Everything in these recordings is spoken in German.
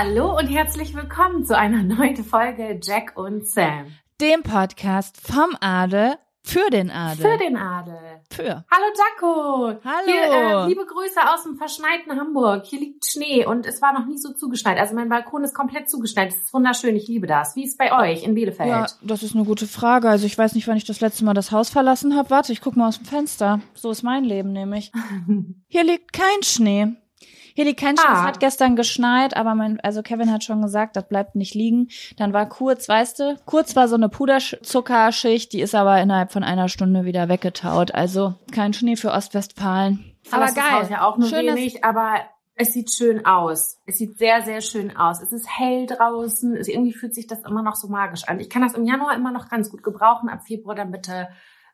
Hallo und herzlich willkommen zu einer neuen Folge Jack und Sam. Dem Podcast vom Adel für den Adel. Für den Adel. Für. Hallo Jaco. Hallo. Hier, äh, liebe Grüße aus dem verschneiten Hamburg. Hier liegt Schnee und es war noch nie so zugeschneit. Also mein Balkon ist komplett zugeschneit. Es ist wunderschön. Ich liebe das. Wie ist es bei euch in Bielefeld? Ja, das ist eine gute Frage. Also ich weiß nicht, wann ich das letzte Mal das Haus verlassen habe. Warte, ich guck mal aus dem Fenster. So ist mein Leben nämlich. Hier liegt kein Schnee. Hier kein Schnee. Es Ah. hat gestern geschneit, aber mein, also Kevin hat schon gesagt, das bleibt nicht liegen. Dann war kurz, weißt du, kurz war so eine Puderzuckerschicht, die ist aber innerhalb von einer Stunde wieder weggetaut. Also kein Schnee für Ostwestfalen. Aber das geil. Haus ja auch nur Schön, wenig, aber es sieht schön aus. Es sieht sehr, sehr schön aus. Es ist hell draußen. Es, irgendwie fühlt sich das immer noch so magisch an. Ich kann das im Januar immer noch ganz gut gebrauchen. Ab Februar dann bitte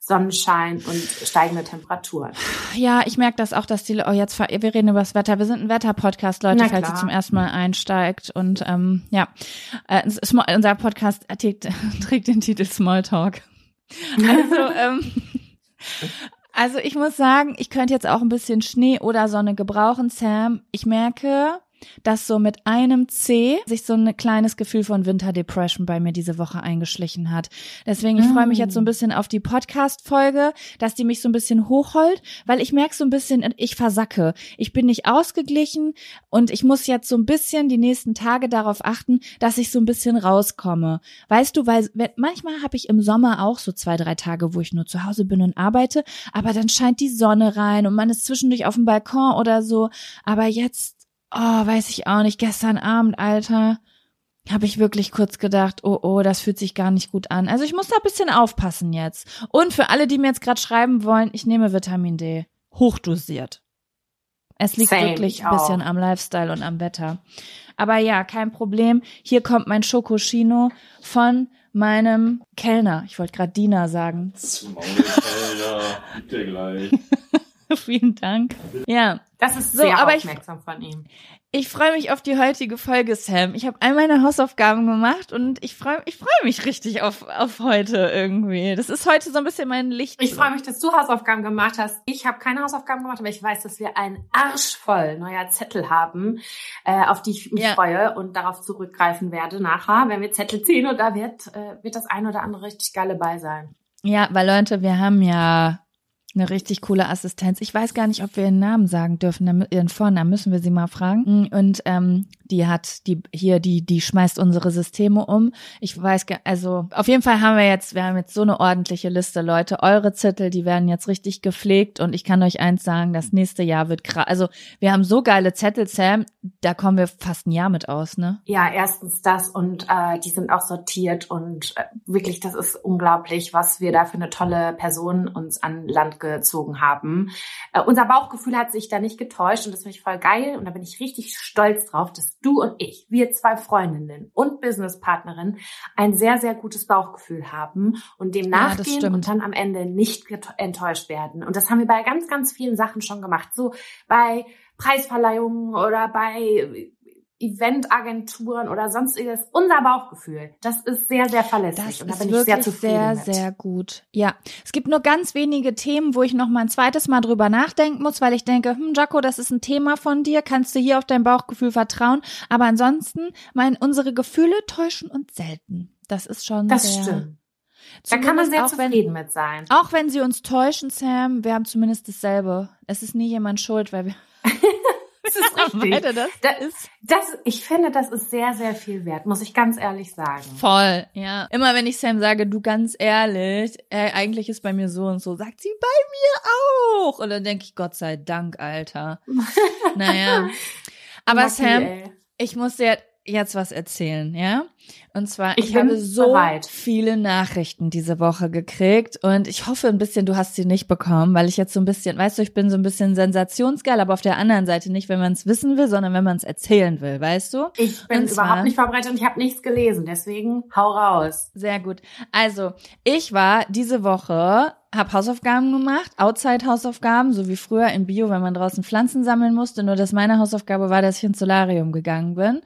Sonnenschein und steigende Temperaturen. Ja, ich merke das auch, dass die, oh jetzt, wir reden über das Wetter. Wir sind ein Wetter-Podcast, Leute, falls ihr zum ersten Mal einsteigt. Und ähm, ja, äh, unser Podcast trägt, trägt den Titel Smalltalk. Also, ähm, also ich muss sagen, ich könnte jetzt auch ein bisschen Schnee oder Sonne gebrauchen, Sam. Ich merke, dass so mit einem C sich so ein kleines Gefühl von Winterdepression bei mir diese Woche eingeschlichen hat. Deswegen, ich freue mich jetzt so ein bisschen auf die Podcast-Folge, dass die mich so ein bisschen hochholt, weil ich merke so ein bisschen, ich versacke. Ich bin nicht ausgeglichen und ich muss jetzt so ein bisschen die nächsten Tage darauf achten, dass ich so ein bisschen rauskomme. Weißt du, weil manchmal habe ich im Sommer auch so zwei, drei Tage, wo ich nur zu Hause bin und arbeite, aber dann scheint die Sonne rein und man ist zwischendurch auf dem Balkon oder so. Aber jetzt, oh, weiß ich auch nicht, gestern Abend, Alter, habe ich wirklich kurz gedacht, oh, oh, das fühlt sich gar nicht gut an. Also ich muss da ein bisschen aufpassen jetzt. Und für alle, die mir jetzt gerade schreiben wollen, ich nehme Vitamin D. Hochdosiert. Es liegt Same, wirklich ich ein bisschen auch. am Lifestyle und am Wetter. Aber ja, kein Problem. Hier kommt mein Schokoschino von meinem Kellner. Ich wollte gerade Diener sagen. Zum bitte gleich. Vielen Dank. Ja, Das ist So, sehr aber ich- aufmerksam von ihm. ich freue mich auf die heutige Folge, Sam. Ich habe all meine Hausaufgaben gemacht und ich freue ich freu mich richtig auf, auf heute irgendwie. Das ist heute so ein bisschen mein Licht. Ich freue mich, dass du Hausaufgaben gemacht hast. Ich habe keine Hausaufgaben gemacht, aber ich weiß, dass wir einen Arsch voll neuer Zettel haben, äh, auf die ich mich Ja. freue und darauf zurückgreifen werde nachher, wenn wir Zettel ziehen. Und da wird, äh, wird das ein oder andere richtig geile bei sein. Ja, weil Leute, wir haben ja Eine richtig coole Assistenz. Ich weiß gar nicht, ob wir ihren Namen sagen dürfen. Ihren Vornamen müssen wir sie mal fragen. Und ähm, die hat die hier die die schmeißt unsere Systeme um. Ich weiß also auf jeden Fall haben wir jetzt wir haben jetzt so eine ordentliche Liste, Leute. Eure Zettel, die werden jetzt richtig gepflegt und ich kann euch eins sagen, das nächste Jahr wird krass. Also wir haben so geile Zettel, Sam. Da kommen wir fast ein Jahr mit aus, ne? Ja, erstens das und äh, die sind auch sortiert und äh, wirklich, das ist unglaublich, was wir da für eine tolle Person uns an Land gezogen haben. Äh, unser Bauchgefühl hat sich da nicht getäuscht und das finde ich voll geil und da bin ich richtig stolz drauf, dass du und ich, wir zwei Freundinnen und Businesspartnerinnen, ein sehr, sehr gutes Bauchgefühl haben und dem Ja, nachgehen stimmt. und dann am Ende nicht enttäuscht werden. Und das haben wir bei ganz, ganz vielen Sachen schon gemacht. So bei Preisverleihungen oder bei Eventagenturen oder sonstiges. Unser Bauchgefühl, das ist sehr, sehr verlässlich. Das und da bin ich sehr zufrieden sehr, mit. sehr gut. Ja, es gibt nur ganz wenige Themen, wo ich noch mal ein zweites Mal drüber nachdenken muss, weil ich denke, hm, Jaco, das ist ein Thema von dir, kannst du hier auf dein Bauchgefühl vertrauen. Aber ansonsten, mein, unsere Gefühle täuschen uns selten. Das ist schon das sehr, stimmt. Da kann man sehr auch wenn, zufrieden mit sein. Auch wenn sie uns täuschen, Sam, wir haben zumindest dasselbe. Es ist nie jemand schuld, weil wir Das ist richtig. das Da- ist. Das, ich finde, das ist sehr, sehr viel wert, muss ich ganz ehrlich sagen. Voll, ja. Immer wenn ich Sam sage, du ganz ehrlich, äh, eigentlich ist bei mir so und so, sagt sie bei mir auch. Und dann denke ich, Gott sei Dank, Alter. Naja. Aber Lucky, Sam, ey. ich muss dir jetzt was erzählen, ja? Und zwar, Ich ich, habe so bereit. viele Nachrichten diese Woche gekriegt und ich hoffe ein bisschen, du hast sie nicht bekommen, weil ich jetzt so ein bisschen, weißt du, ich bin so ein bisschen sensationsgeil, aber auf der anderen Seite nicht, wenn man es wissen will, sondern wenn man es erzählen will, weißt du? Ich bin zwar- überhaupt nicht vorbereitet und ich habe nichts gelesen, deswegen hau raus. Sehr gut. Also, ich war diese Woche, habe Hausaufgaben gemacht, Outside-Hausaufgaben, so wie früher in Bio, wenn man draußen Pflanzen sammeln musste. Nur, dass meine Hausaufgabe war, dass ich ins Solarium gegangen bin.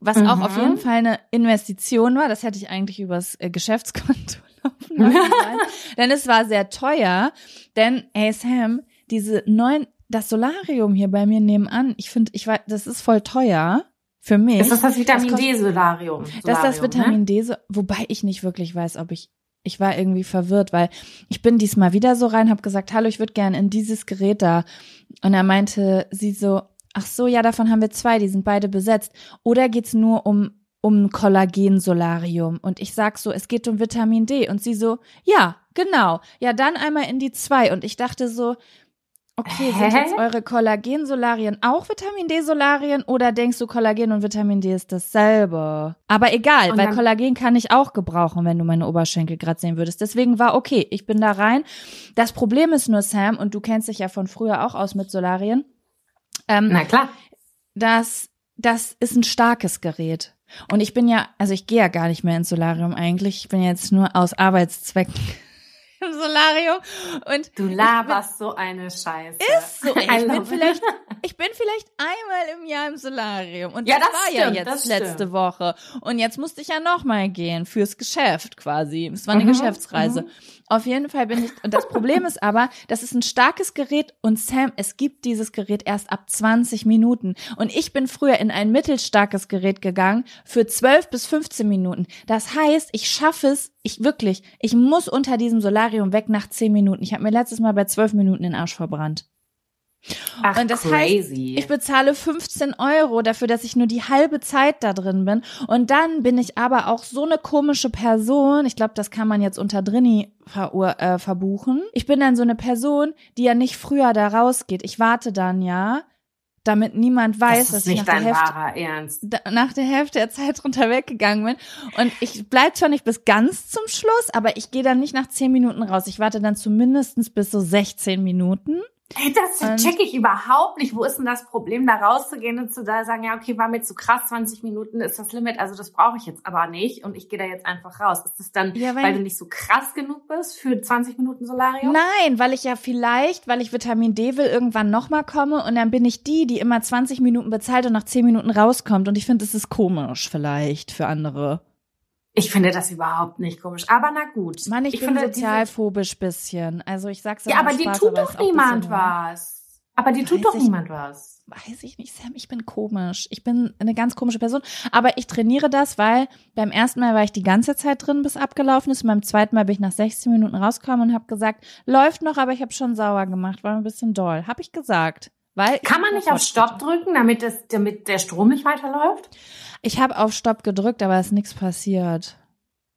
Was auch Mhm. auf jeden Fall eine Investition war. Das hätte ich eigentlich übers äh, Geschäftskonto laufen lassen denn es war sehr teuer. Denn, hey Sam, diese neuen, das Solarium hier bei mir nebenan, ich finde, ich weiß, das ist voll teuer. Für mich. Ist das das Vitamin D-Solarium? Das ist das Vitamin Ne? D, wobei ich nicht wirklich weiß, ob ich, ich war irgendwie verwirrt, weil ich bin diesmal wieder so rein, habe gesagt, hallo, ich würde gerne in dieses Gerät da. Und er meinte sie so, ach so, ja, davon haben wir zwei, die sind beide besetzt. Oder geht's nur um um Kollagensolarium und ich sag so, es geht um Vitamin D und sie so, ja, genau. Ja, dann einmal in die zwei und ich dachte so, okay, sind Hä? jetzt eure Kollagensolarien auch Vitamin D Solarien oder denkst du Kollagen und Vitamin D ist dasselbe? Aber egal, weil Kollagen kann ich auch gebrauchen, wenn du meine Oberschenkel gerade sehen würdest. Deswegen war okay, ich bin da rein. Das Problem ist nur Sam und du kennst dich ja von früher auch aus mit Solarien. Ähm, Na klar. das, das ist ein starkes Gerät. Und ich bin ja, also ich gehe ja gar nicht mehr ins Solarium eigentlich. Ich bin jetzt nur aus Arbeitszwecken im Solarium. Und Du laberst so eine Scheiße. ist so, ich bin vielleicht, ich bin vielleicht einmal im Jahr im Solarium. Und Ja, das, das war stimmt, ja jetzt letzte stimmt. Woche. Und jetzt musste ich ja noch mal gehen fürs Geschäft quasi. Es war eine Mhm, Geschäftsreise. mhm. Auf jeden Fall bin ich, und das Problem ist aber, das ist ein starkes Gerät und Sam, es gibt dieses Gerät erst ab 20 Minuten. Und ich bin früher in ein mittelstarkes Gerät gegangen für 12 bis 15 Minuten. Das heißt, ich schaffe es, ich wirklich, ich muss unter diesem Solarium weg nach 10 Minuten. Ich habe mir letztes Mal bei 12 Minuten den Arsch verbrannt. Ach, Und das crazy. heißt, ich bezahle 15 Euro dafür, dass ich nur die halbe Zeit da drin bin. Und dann bin ich aber auch so eine komische Person. Ich glaube, das kann man jetzt unter Drini verur äh, verbuchen. Ich bin dann so eine Person, die ja nicht früher da rausgeht. Ich warte dann ja, damit niemand weiß, das dass ich nach der, Hälfte, nach der Hälfte der Zeit drunter weggegangen bin. Und ich bleib zwar nicht bis ganz zum Schluss, aber ich gehe dann nicht nach 10 Minuten raus. Ich warte dann zumindestens bis so 16 Minuten. Das check ich überhaupt nicht. Wo ist denn das Problem, da rauszugehen und zu da sagen, ja, okay, war mir zu krass, 20 Minuten ist das Limit, also das brauche ich jetzt aber nicht und ich gehe da jetzt einfach raus. Ist das dann, Ja, weil- weil, du nicht so krass genug bist für 20 Minuten Solarium? Nein, weil ich ja vielleicht, weil ich Vitamin D will, irgendwann nochmal komme und dann bin ich die, die immer 20 Minuten bezahlt und nach 10 Minuten rauskommt. Und ich finde, es ist komisch vielleicht für andere. Ich finde das überhaupt nicht komisch. Aber na gut. Mann, ich, bin finde diese- sozialphobisch bisschen. Also ich sag's Ja, aber Spaß, tut aber doch niemand was. Aber dir tut doch ich- niemand was. weiß ich nicht, Sam, ich bin komisch. Ich bin eine ganz komische Person. Aber ich trainiere das, weil beim ersten Mal war ich die ganze Zeit drin, bis abgelaufen ist. Und beim zweiten Mal bin ich nach 16 Minuten rausgekommen und habe gesagt, läuft noch, aber ich habe schon sauer gemacht, war ein bisschen doll. Habe ich gesagt. Weil Kann man nicht auf Stopp drücken, damit, das, damit der Strom nicht weiterläuft? Ich habe auf Stopp gedrückt, aber es ist nichts passiert.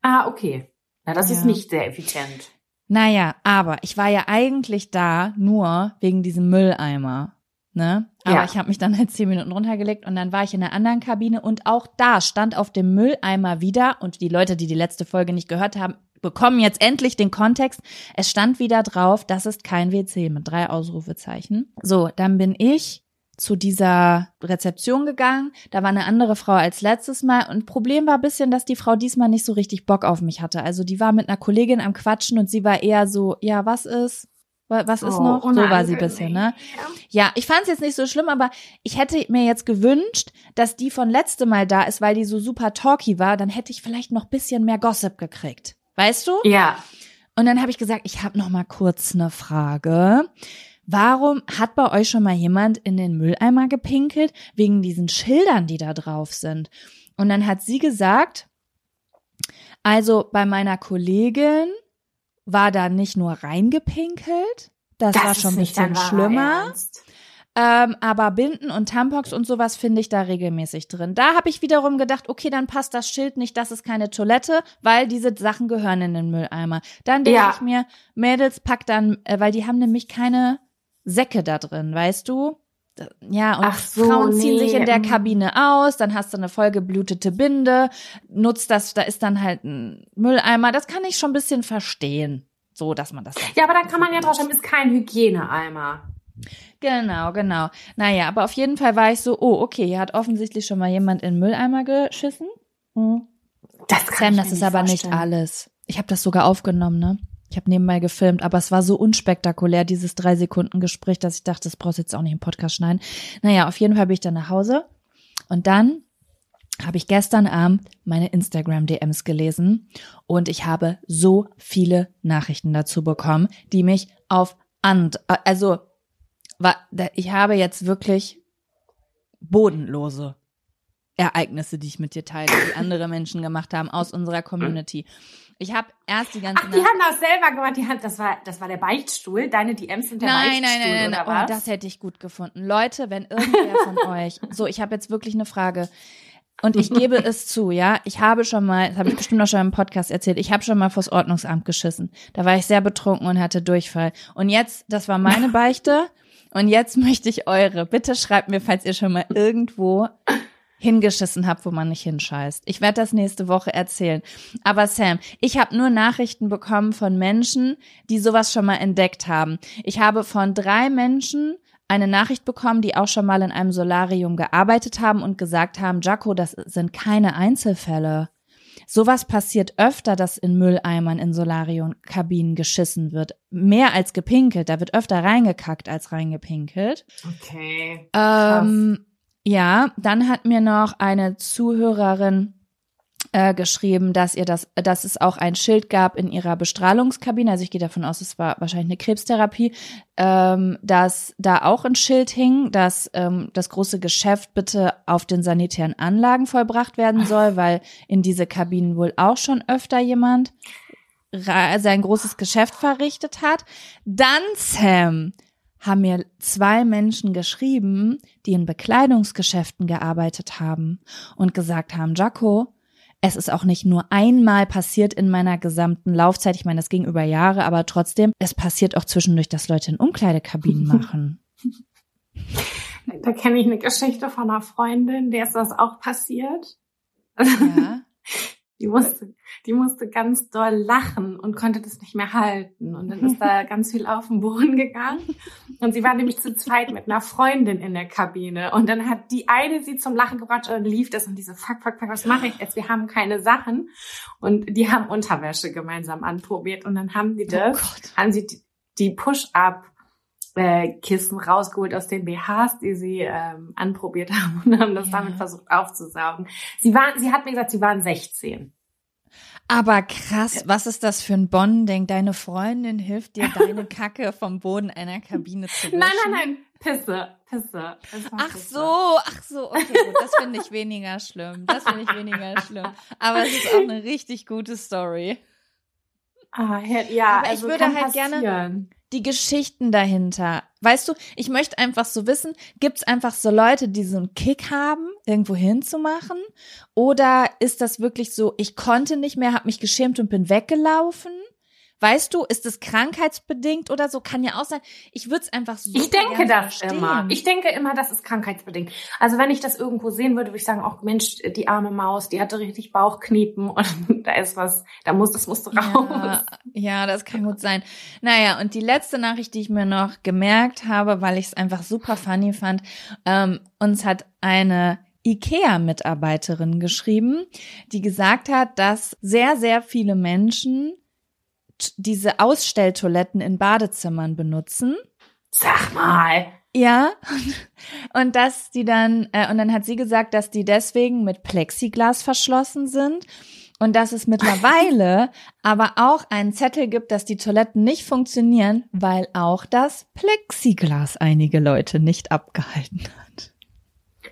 Ah, okay. Na, das Ja. ist nicht sehr effizient. Naja, aber ich war ja eigentlich da nur wegen diesem Mülleimer. Ne? Aber Ja. ich habe mich dann halt zehn Minuten runtergelegt und dann war ich in der anderen Kabine und auch da stand auf dem Mülleimer wieder und die Leute, die die letzte Folge nicht gehört haben, bekommen jetzt endlich den Kontext. Es stand wieder drauf, das ist kein WC mit drei Ausrufezeichen. So, dann bin ich zu dieser Rezeption gegangen. Da war eine andere Frau als letztes Mal. Und Problem war ein bisschen, dass die Frau diesmal nicht so richtig Bock auf mich hatte. Also die war mit einer Kollegin am Quatschen und sie war eher so, ja, was ist? Wa- Was ist Oh, noch? So war sie bisschen, ne? Ja, ich fand es jetzt nicht so schlimm, aber ich hätte mir jetzt gewünscht, dass die von letztem Mal da ist, weil die so super talky war. Dann hätte ich vielleicht noch bisschen mehr Gossip gekriegt. Weißt du? Ja. Und dann habe ich gesagt, ich habe noch mal kurz eine Frage. Warum hat bei euch schon mal jemand in den Mülleimer gepinkelt wegen diesen Schildern, die da drauf sind? Und dann hat sie gesagt, also bei meiner Kollegin war da nicht nur reingepinkelt, das, war ist schon ein nicht bisschen schlimmer. Ernst. Ähm, aber Binden und Tampons und sowas finde ich da regelmäßig drin. Da habe ich wiederum gedacht, okay, dann passt das Schild nicht, das ist keine Toilette, weil diese Sachen gehören in den Mülleimer. Dann denke Ja. ich mir, Mädels, pack dann, äh, weil die haben nämlich keine Säcke da drin, weißt du? Ja, und so, Frauen ziehen sich in der nee, mm. Kabine aus, dann hast du eine vollgeblutete Binde, nutzt das, da ist dann halt ein Mülleimer. Das kann ich schon ein bisschen verstehen. So, dass man das. Ja, aber da kann man ja draufschreiben, ist kein Hygieneeimer. Genau, genau. Naja, aber auf jeden Fall war ich so, oh, okay, hier hat offensichtlich schon mal jemand in den Mülleimer geschissen. Hm. Das kann Sam, das ist aber nicht alles. Ich habe das sogar aufgenommen, ne? Ich habe nebenbei gefilmt, aber es war so unspektakulär, dieses drei Sekunden Gespräch, dass ich dachte, das brauchst du jetzt auch nicht im Podcast schneiden. Naja, auf jeden Fall bin ich dann nach Hause und dann habe ich gestern Abend meine Instagram-DMs gelesen und ich habe so viele Nachrichten dazu bekommen, die mich auf and, also ich habe jetzt wirklich bodenlose Ereignisse, die ich mit dir teile, die andere Menschen gemacht haben aus unserer Community. Ich habe erst die ganze Ach, die haben das selber gemacht. Die haben, das war, das war der Beichtstuhl. Deine DMs sind der Nein, nein, Beichtstuhl nein, nein, oder nein. was? Oh, das hätte ich gut gefunden. Leute, wenn irgendwer von euch, so, ich habe jetzt wirklich eine Frage. Und ich gebe es zu, ja, ich habe schon mal, das habe ich bestimmt auch schon im Podcast erzählt, ich habe schon mal vors Ordnungsamt geschissen. Da war ich sehr betrunken und hatte Durchfall. Und jetzt, das war meine Beichte. Und jetzt möchte ich eure. Bitte schreibt mir, falls ihr schon mal irgendwo hingeschissen habt, wo man nicht hinscheißt. Ich werde das nächste Woche erzählen. Aber Sam, ich habe nur Nachrichten bekommen von Menschen, die sowas schon mal entdeckt haben. Ich habe von drei Menschen eine Nachricht bekommen, die auch schon mal in einem Solarium gearbeitet haben und gesagt haben, Jaco, das sind keine Einzelfälle. Sowas passiert öfter, dass in Mülleimern in Solariumkabinen geschissen wird. Mehr als gepinkelt. Da wird öfter reingekackt als reingepinkelt. Okay. Ähm, ja, dann hat mir noch eine Zuhörerin äh, geschrieben, dass ihr das, dass es auch ein Schild gab in ihrer Bestrahlungskabine. Also ich gehe davon aus, es war wahrscheinlich eine Krebstherapie, ähm, dass da auch ein Schild hing, dass ähm, das große Geschäft bitte auf den sanitären Anlagen vollbracht werden soll, weil in diese Kabinen wohl auch schon öfter jemand sein großes Geschäft verrichtet hat. Dann, Sam, haben mir zwei Menschen geschrieben, die in Bekleidungsgeschäften gearbeitet haben und gesagt haben, Jaco, es ist auch nicht nur einmal passiert in meiner gesamten Laufzeit. Ich meine, das ging über Jahre, aber trotzdem, es passiert auch zwischendurch, dass Leute in Umkleidekabinen machen. Da kenne ich eine Geschichte von einer Freundin, der ist das auch passiert. Ja. Die musste, die musste ganz doll lachen und konnte das nicht mehr halten. Und dann ist da ganz viel auf den Boden gegangen. Und sie war nämlich zu zweit mit einer Freundin in der Kabine. Und dann hat die eine sie zum Lachen gebracht und lief das und diese Fuck, fuck, fuck, was mache ich jetzt? Wir haben keine Sachen. Und die haben Unterwäsche gemeinsam anprobiert. Und dann haben die das, haben sie die, die Push-Up äh, Kissen rausgeholt aus den BHs, die sie ähm, anprobiert haben und haben das Ja. damit versucht aufzusaugen. Sie waren, sie hat mir gesagt, sie waren 16. Aber krass, was ist das für ein Bonding? Deine Freundin hilft dir, deine Kacke vom Boden einer Kabine zu wischen. Nein, nein, nein. Pisse, Pisse. Ach Pisse. so, ach so, okay, gut, das finde ich weniger schlimm. Das finde ich weniger schlimm. Aber es ist auch eine richtig gute Story. Ah, ja, Aber ich also würde kann halt gerne- passieren. Die Geschichten dahinter. Weißt du, ich möchte einfach so wissen, gibt's einfach so Leute, die so einen Kick haben, irgendwo hinzumachen? Oder ist das wirklich so, ich konnte nicht mehr, habe mich geschämt und bin weggelaufen? Weißt du, ist es krankheitsbedingt oder so? Kann ja auch sein. Ich würde es einfach so Ich denke das verstehen. immer. Ich denke immer, das ist krankheitsbedingt. Also wenn ich das irgendwo sehen würde, würde ich sagen, oh Mensch, die arme Maus, die hatte richtig Bauchkniepen und da ist was, da muss, das musste raus. Ja, ja, das kann gut sein. Naja, und die letzte Nachricht, die ich mir noch gemerkt habe, weil ich es einfach super funny fand, ähm, uns hat eine IKEA-Mitarbeiterin geschrieben, die gesagt hat, dass sehr, sehr viele Menschen t- diese Ausstelltoiletten in Badezimmern benutzen. Sag mal. Ja, und dass die dann, äh, und dann hat sie gesagt, dass die deswegen mit Plexiglas verschlossen sind und dass es mittlerweile aber auch einen Zettel gibt, dass die Toiletten nicht funktionieren, weil auch das Plexiglas einige Leute nicht abgehalten hat.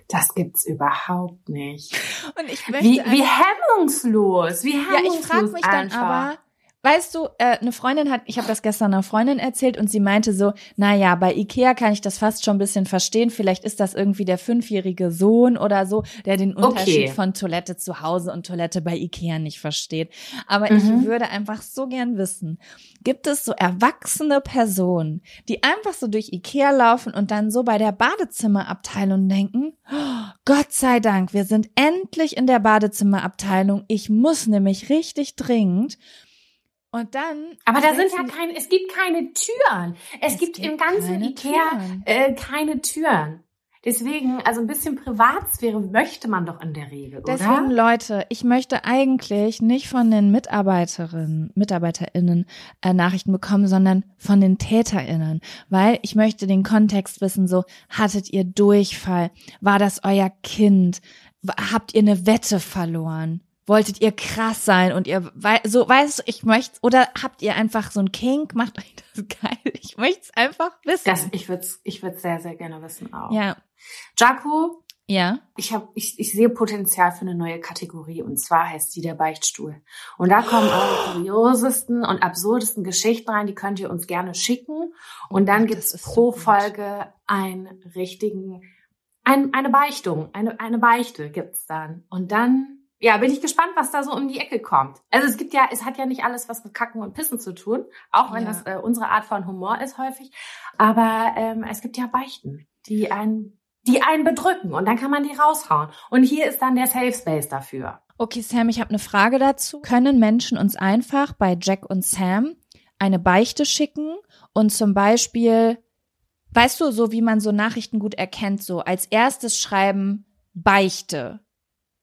Das gibt's überhaupt nicht. Und ich möchte Wie, wie hemmungslos, wie Ja, hemmungslos ich frage mich dann einfach. aber, weißt du, äh, eine Freundin hat, ich habe das gestern einer Freundin erzählt und sie meinte so, na ja, bei Ikea kann ich das fast schon ein bisschen verstehen. Vielleicht ist das irgendwie der fünfjährige Sohn oder so, der den Unterschied Okay. von Toilette zu Hause und Toilette bei Ikea nicht versteht. Aber Mhm. ich würde einfach so gern wissen, gibt es so erwachsene Personen, die einfach so durch Ikea laufen und dann so bei der Badezimmerabteilung denken, "Oh, Gott sei Dank, wir sind endlich in der Badezimmerabteilung. Ich muss nämlich richtig dringend. Und dann. Aber da sind ja keine, es gibt keine Türen. Es, Es gibt, gibt im ganzen Ikea Türen. äh, keine Türen. Deswegen, also ein bisschen Privatsphäre möchte man doch in der Regel, Deswegen, oder? Leute, ich möchte eigentlich nicht von den Mitarbeiterinnen, MitarbeiterInnen äh, Nachrichten bekommen, sondern von den TäterInnen. Weil ich möchte den Kontext wissen, so, hattet ihr Durchfall? War das euer Kind? Habt ihr eine Wette verloren? Wolltet ihr krass sein und ihr, so, weißt du, ich möchte, oder habt ihr einfach so ein Kink? Macht euch das geil? Ich möchte es einfach wissen. Das, ich würde ich würd's sehr, sehr gerne wissen auch. ja, Jaco, ja. ich, hab, ich, ich sehe Potenzial für eine neue Kategorie und zwar heißt die der Beichtstuhl. Und da kommen eure kuriosesten und absurdesten Geschichten rein, die könnt ihr uns gerne schicken. Und dann Oh, gibt's so pro gut. Folge einen richtigen, ein, eine Beichtung, eine, eine Beichte gibt's dann. Und dann, ja, bin ich gespannt, was da so um die Ecke kommt. Also es gibt ja, es hat ja nicht alles was mit Kacken und Pissen zu tun, auch wenn Ja. das äh, unsere Art von Humor ist häufig. Aber ähm, es gibt ja Beichten, die einen, die einen bedrücken und dann kann man die raushauen. Und hier ist dann der Safe Space dafür. Okay, Sam, ich habe eine Frage dazu. Können Menschen uns einfach bei Jack und Sam eine Beichte schicken und zum Beispiel, weißt du, so wie man so Nachrichten gut erkennt, so als erstes schreiben Beichte,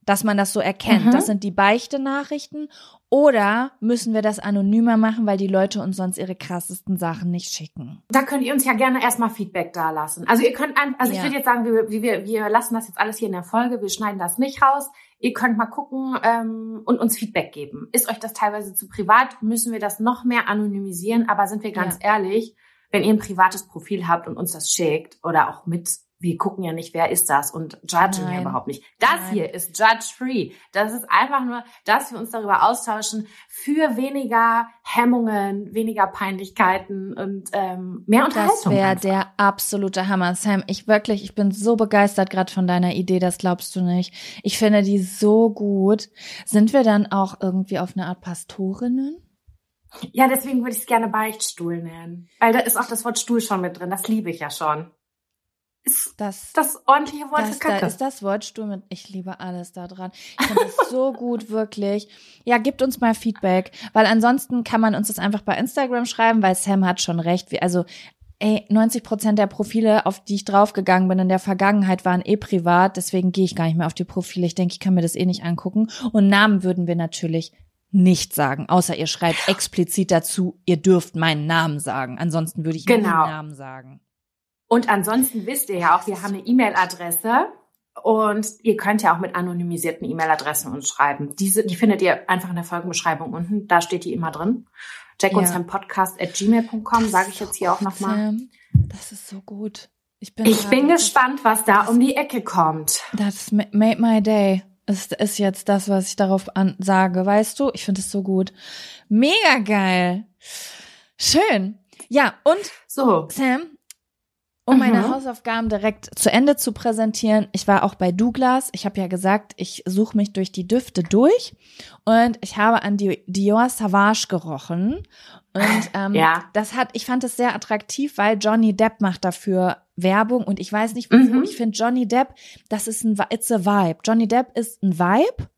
dass man das so erkennt. Mhm. Das sind die Beichte-Nachrichten. Oder müssen wir das anonymer machen, weil die Leute uns sonst ihre krassesten Sachen nicht schicken? Da könnt ihr uns ja gerne erstmal Feedback da lassen. Also ihr könnt, ein, also ich Ja. würde jetzt sagen, wir, wir, wir lassen das jetzt alles hier in der Folge, wir schneiden das nicht raus. Ihr könnt mal gucken ähm, und uns Feedback geben. Ist euch das teilweise zu privat? Müssen wir das noch mehr anonymisieren? Aber sind wir ganz ehrlich, wenn ihr ein privates Profil habt und uns das schickt oder auch mit, wir gucken ja nicht, wer ist das und judgen ja Nein. überhaupt nicht. Das Nein. hier ist judge-free. Das ist einfach nur, dass wir uns darüber austauschen für weniger Hemmungen, weniger Peinlichkeiten und ähm, mehr Das Unterhaltung. wäre einfach. der absolute Hammer. Sam, ich wirklich, ich bin so begeistert gerade von deiner Idee, das glaubst du nicht. Ich finde die so gut. Sind wir dann auch irgendwie auf eine Art Pastorinnen? Ja, deswegen würde ich es gerne Beichtstuhl nennen. Weil da ist auch das Wort Stuhl schon mit drin. Das liebe ich ja schon. Ist Das, das ordentliche Wort das für da Kacke. ist das Wortstuhl mit, ich liebe alles da dran. Ich finde das so gut, wirklich. Ja, gebt uns mal Feedback, weil ansonsten kann man uns das einfach bei Instagram schreiben, weil Sam hat schon recht. Wir- Also, ey, 90 Prozent der Profile, auf die ich draufgegangen bin in der Vergangenheit, waren eh privat. Deswegen gehe ich gar nicht mehr auf die Profile. Ich denke, ich kann mir das eh nicht angucken. Und Namen würden wir natürlich nicht sagen, außer ihr schreibt explizit dazu, ihr dürft meinen Namen sagen. Ansonsten würde ich Genau. den Namen sagen. Und ansonsten wisst ihr ja auch, wir haben eine E-Mail-Adresse und ihr könnt ja auch mit anonymisierten E-Mail-Adressen uns schreiben. Diese, die findet ihr einfach in der Folgenbeschreibung unten. Da steht die immer drin. Und Ja. Sam Podcast at gmail.com, sage ich jetzt hier auch nochmal. Das ist so gut. Ich bin, Ich bin gespannt, was da um die Ecke kommt. Das ma- made my day. Ist, ist jetzt das, was ich darauf an sage, weißt du? Ich finde es so gut. Mega geil. Schön. Ja, und So. Sam, um meine Mhm. Hausaufgaben direkt zu Ende zu präsentieren, ich war auch bei Douglas. Ich habe ja gesagt, ich suche mich durch die Düfte durch und ich habe an die Dior Savage gerochen. Und ähm, Ja. das hat, ich fand es sehr attraktiv, weil Johnny Depp macht dafür Werbung und ich weiß nicht wieso. Mhm. Ich finde Johnny Depp, das ist ein, it's a Vibe. Johnny Depp ist ein Vibe.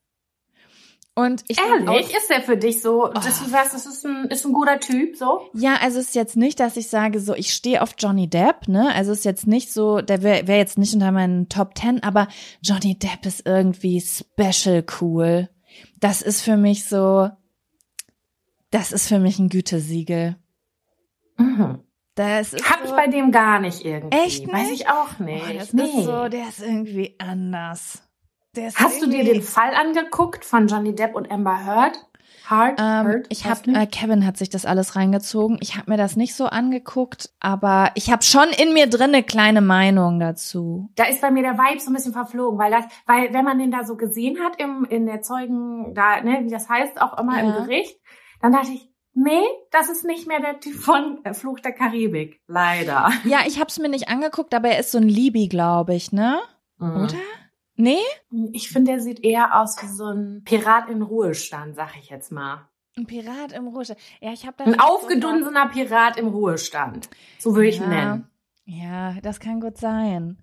Und ich find auch- Ehrlich, ist der für dich so, dass du sagst, das ist ein, ist ein guter Typ, so? Ja, also es ist jetzt nicht, dass ich sage, so ich stehe auf Johnny Depp, ne? Also es ist jetzt nicht so, der wäre wär jetzt nicht unter meinen Top Ten, aber Johnny Depp ist irgendwie special cool. Das ist für mich so, das ist für mich ein Gütesiegel. Mhm. Das ist Hab so, ich bei dem gar nicht irgendwie. Echt Weiß nicht? ich auch nicht. oh, das nee. ist so, der ist irgendwie anders. Ist Hast du dir den Fall angeguckt von Johnny Depp und Amber Heard? Heard? Ähm, Heard? ich habe äh, Kevin hat sich das alles reingezogen. Ich habe mir das nicht so angeguckt, aber ich habe schon in mir drin eine kleine Meinung dazu. da ist bei mir der Vibe so ein bisschen verflogen, weil das, weil wenn man den da so gesehen hat im, in der Zeugen, da, ne, wie das heißt, auch immer Ja. im Gericht, dann dachte ich, nee, das ist nicht mehr der Typ von Fluch der Karibik. Leider. Ja, ich habe es mir nicht angeguckt, aber er ist so ein Libi, glaube ich, ne? Mhm. Oder? Nee? Ich finde, der sieht eher aus wie so ein Pirat in Ruhestand, sag ich jetzt mal. Ein Pirat im Rouge. Ja, ich habe da Ein schon so aufgedunsener Pirat im Ruhestand. So würde ich ihn ja. nennen. Ja, das kann gut sein.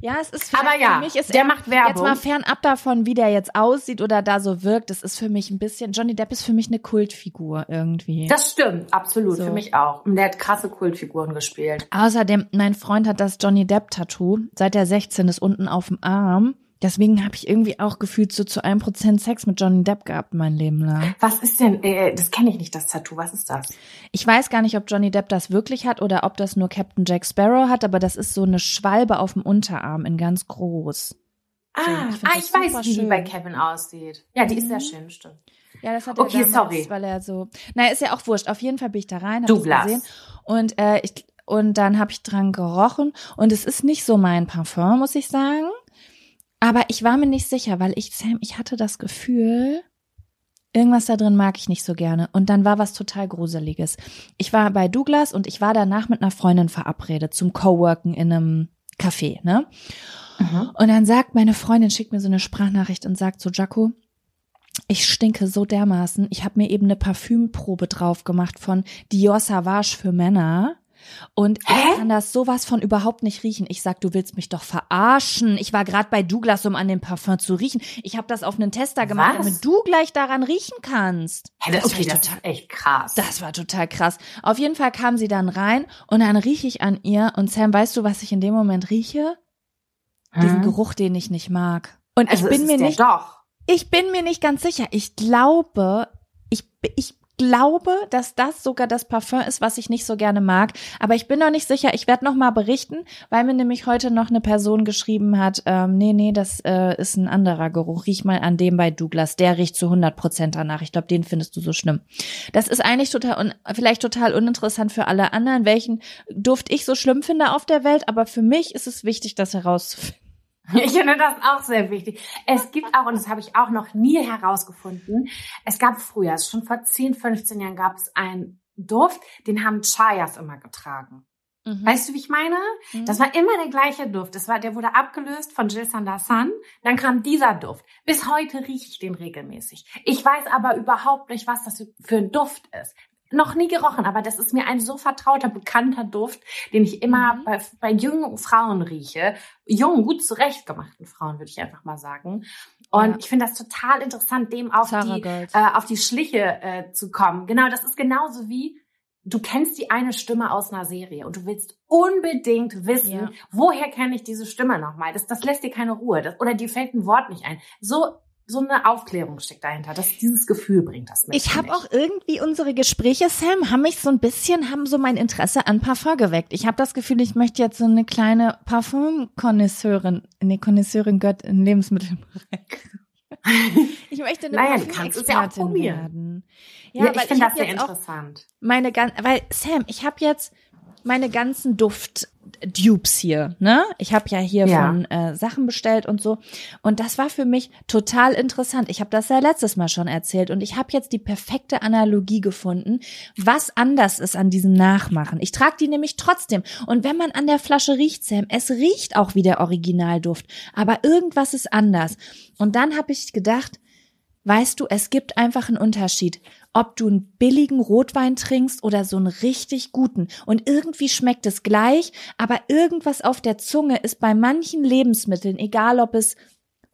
Ja, es ist Aber ja, für mich ist der er- macht Werbung. Jetzt mal fernab davon, wie der jetzt aussieht oder da so wirkt. Das ist für mich ein bisschen Johnny Depp ist für mich eine Kultfigur irgendwie. Das stimmt, absolut, So. für mich auch. Und der hat krasse Kultfiguren gespielt. Außerdem, mein Freund hat das Johnny Depp-Tattoo, seit er 16 ist, unten auf dem Arm. Deswegen habe ich irgendwie auch gefühlt so zu einem Prozent Sex mit Johnny Depp gehabt mein Leben lang. Was ist denn, äh, das kenne ich nicht, das Tattoo, was ist das? Ich weiß gar nicht, ob Johnny Depp das wirklich hat oder ob das nur Captain Jack Sparrow hat, aber das ist so eine Schwalbe auf dem Unterarm in ganz groß. Ah, ich ah, ich weiß, wie die schön. bei Kevin aussieht. Ja, die ist sehr Mhm. schön, stimmt. Ja, das hat Okay, er damals, sorry. weil er so. Naja, ist ja auch wurscht. Auf jeden Fall bin ich da rein, hab das gesehen und äh, ich und dann habe ich dran gerochen und es ist nicht so mein Parfum, muss ich sagen. Aber ich war mir nicht sicher, weil ich Sam, ich hatte das Gefühl, irgendwas da drin mag ich nicht so gerne. Und dann war was total Gruseliges. Ich war bei Douglas und ich war danach mit einer Freundin verabredet zum Coworken in einem Café, ne? Mhm. Und dann sagt meine Freundin, schickt mir so eine Sprachnachricht und sagt so, Jaco, ich stinke so dermaßen. Ich habe mir eben eine Parfümprobe drauf gemacht von Dior Savage für Männer. Und Hä? ich kann das sowas von überhaupt nicht riechen. Ich sag, du willst mich doch verarschen. Ich war gerade bei Douglas, um an dem Parfum zu riechen. Ich habe das auf einen Tester gemacht, Was? damit du gleich daran riechen kannst. Hä, das, okay, das ist echt krass. das war total krass. Auf jeden Fall kam sie dann rein und dann rieche ich an ihr und Sam, weißt du, was ich in dem Moment rieche? Diesen Hm? Geruch, den ich nicht mag. Und also ich bin mir nicht Doch. ich bin mir nicht ganz sicher. Ich glaube, ich, ich glaube, dass das sogar das Parfum ist, was ich nicht so gerne mag. Aber ich bin noch nicht sicher. Ich werde noch mal berichten, weil mir nämlich heute noch eine Person geschrieben hat, ähm, nee, nee, das äh, ist ein anderer Geruch. Riech mal an dem bei Douglas. Der riecht zu 100 Prozent danach. Ich glaube, den findest du so schlimm. Das ist eigentlich total, un vielleicht total uninteressant für alle anderen, welchen Duft ich so schlimm finde auf der Welt. Aber für mich ist es wichtig, das herauszufinden. Ich finde das auch sehr wichtig. Es gibt auch, und das habe ich auch noch nie herausgefunden, es gab früher, also schon vor 10, 15 Jahren gab es einen Duft, den haben Chayas immer getragen. Weißt du, wie ich meine? Mhm. Das war immer der gleiche Duft. Das war, der wurde abgelöst von Jill Sanderson. Dann kam dieser Duft. Bis heute rieche ich den regelmäßig. Ich weiß aber überhaupt nicht, was das für ein Duft ist. Noch nie gerochen, aber das ist mir ein so vertrauter, bekannter Duft, den ich immer Mhm. bei, bei jungen Frauen rieche. Jungen, gut zurechtgemachten Frauen, würde ich einfach mal sagen. Und Ja. ich finde das total interessant, dem auf Sarah die, Gold. äh, auf die Schliche äh, zu kommen. Genau, das ist genauso wie, du kennst die eine Stimme aus einer Serie und du willst unbedingt wissen, Ja. woher kenne ich diese Stimme nochmal? Das, das lässt dir keine Ruhe. Das, oder dir fällt ein Wort nicht ein. So, so eine Aufklärung steckt dahinter. Das, dieses Gefühl bringt das mit. Ich habe auch irgendwie unsere Gespräche, Sam, haben mich so ein bisschen, haben so mein Interesse an Parfum geweckt. Ich habe das Gefühl, ich möchte jetzt so eine kleine Parfum-Konnoisseurin, nee, Konnoisseurin Gott in Lebensmittelbereich. Ich möchte eine du kannst es ja auch Parfümexpertin probieren. werden. Ja, Ja, ich finde das sehr interessant. meine gan weil Sam, ich habe jetzt meine ganzen Duft-Dupes hier, ne? Ich habe ja hier Ja. von äh, Sachen bestellt und so. Und das war für mich total interessant. Ich habe das ja letztes Mal schon erzählt und ich habe jetzt die perfekte Analogie gefunden, was anders ist an diesem Nachmachen. Ich trage die nämlich trotzdem. Und wenn man an der Flasche riecht, Sam, es riecht auch wie der Originalduft, aber irgendwas ist anders. Und dann habe ich gedacht, Weißt du, es gibt einfach einen Unterschied, ob du einen billigen Rotwein trinkst oder so einen richtig guten. Und irgendwie schmeckt es gleich, aber irgendwas auf der Zunge ist bei manchen Lebensmitteln, egal ob es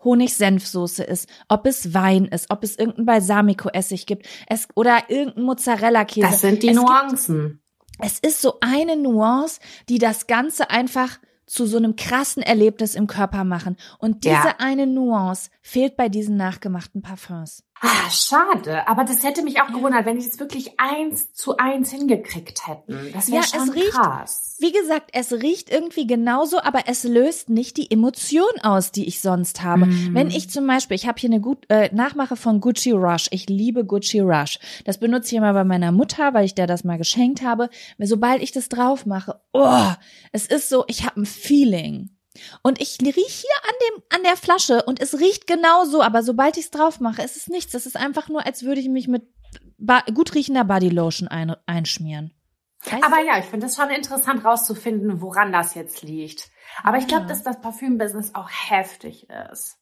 Honig-Senfsoße ist, ob es Wein ist, ob es irgendein Balsamico-Essig gibt, es, oder irgendein Mozzarella-Käse. Das sind die es gibt Nuancen. es ist so eine Nuance, die das Ganze einfach zu so einem krassen Erlebnis im Körper machen. Und diese Ja. eine Nuance fehlt bei diesen nachgemachten Parfums. Ah, schade. Aber das hätte mich auch gewundert, wenn die das wirklich eins zu eins hingekriegt hätten. Das wäre Ja, es schon riecht- krass. Wie gesagt, es riecht irgendwie genauso, aber es löst nicht die Emotion aus, die ich sonst habe. Mm. Wenn ich zum Beispiel, ich habe hier eine gut, äh, Nachmache von Gucci Rush. Ich liebe Gucci Rush. Das benutze ich immer bei meiner Mutter, weil ich der das mal geschenkt habe. Sobald ich das drauf mache, oh, es ist so, ich habe ein Feeling. Und ich riech hier an dem, an der Flasche und es riecht genauso, aber sobald ich es drauf mache, ist es nichts. Es ist einfach nur, als würde ich mich mit ba gut riechender Bodylotion ein einschmieren. Weißt Aber ja, ich finde es schon interessant rauszufinden, woran das jetzt liegt. Aber ich glaube, Ja. dass das Parfümbusiness auch heftig ist.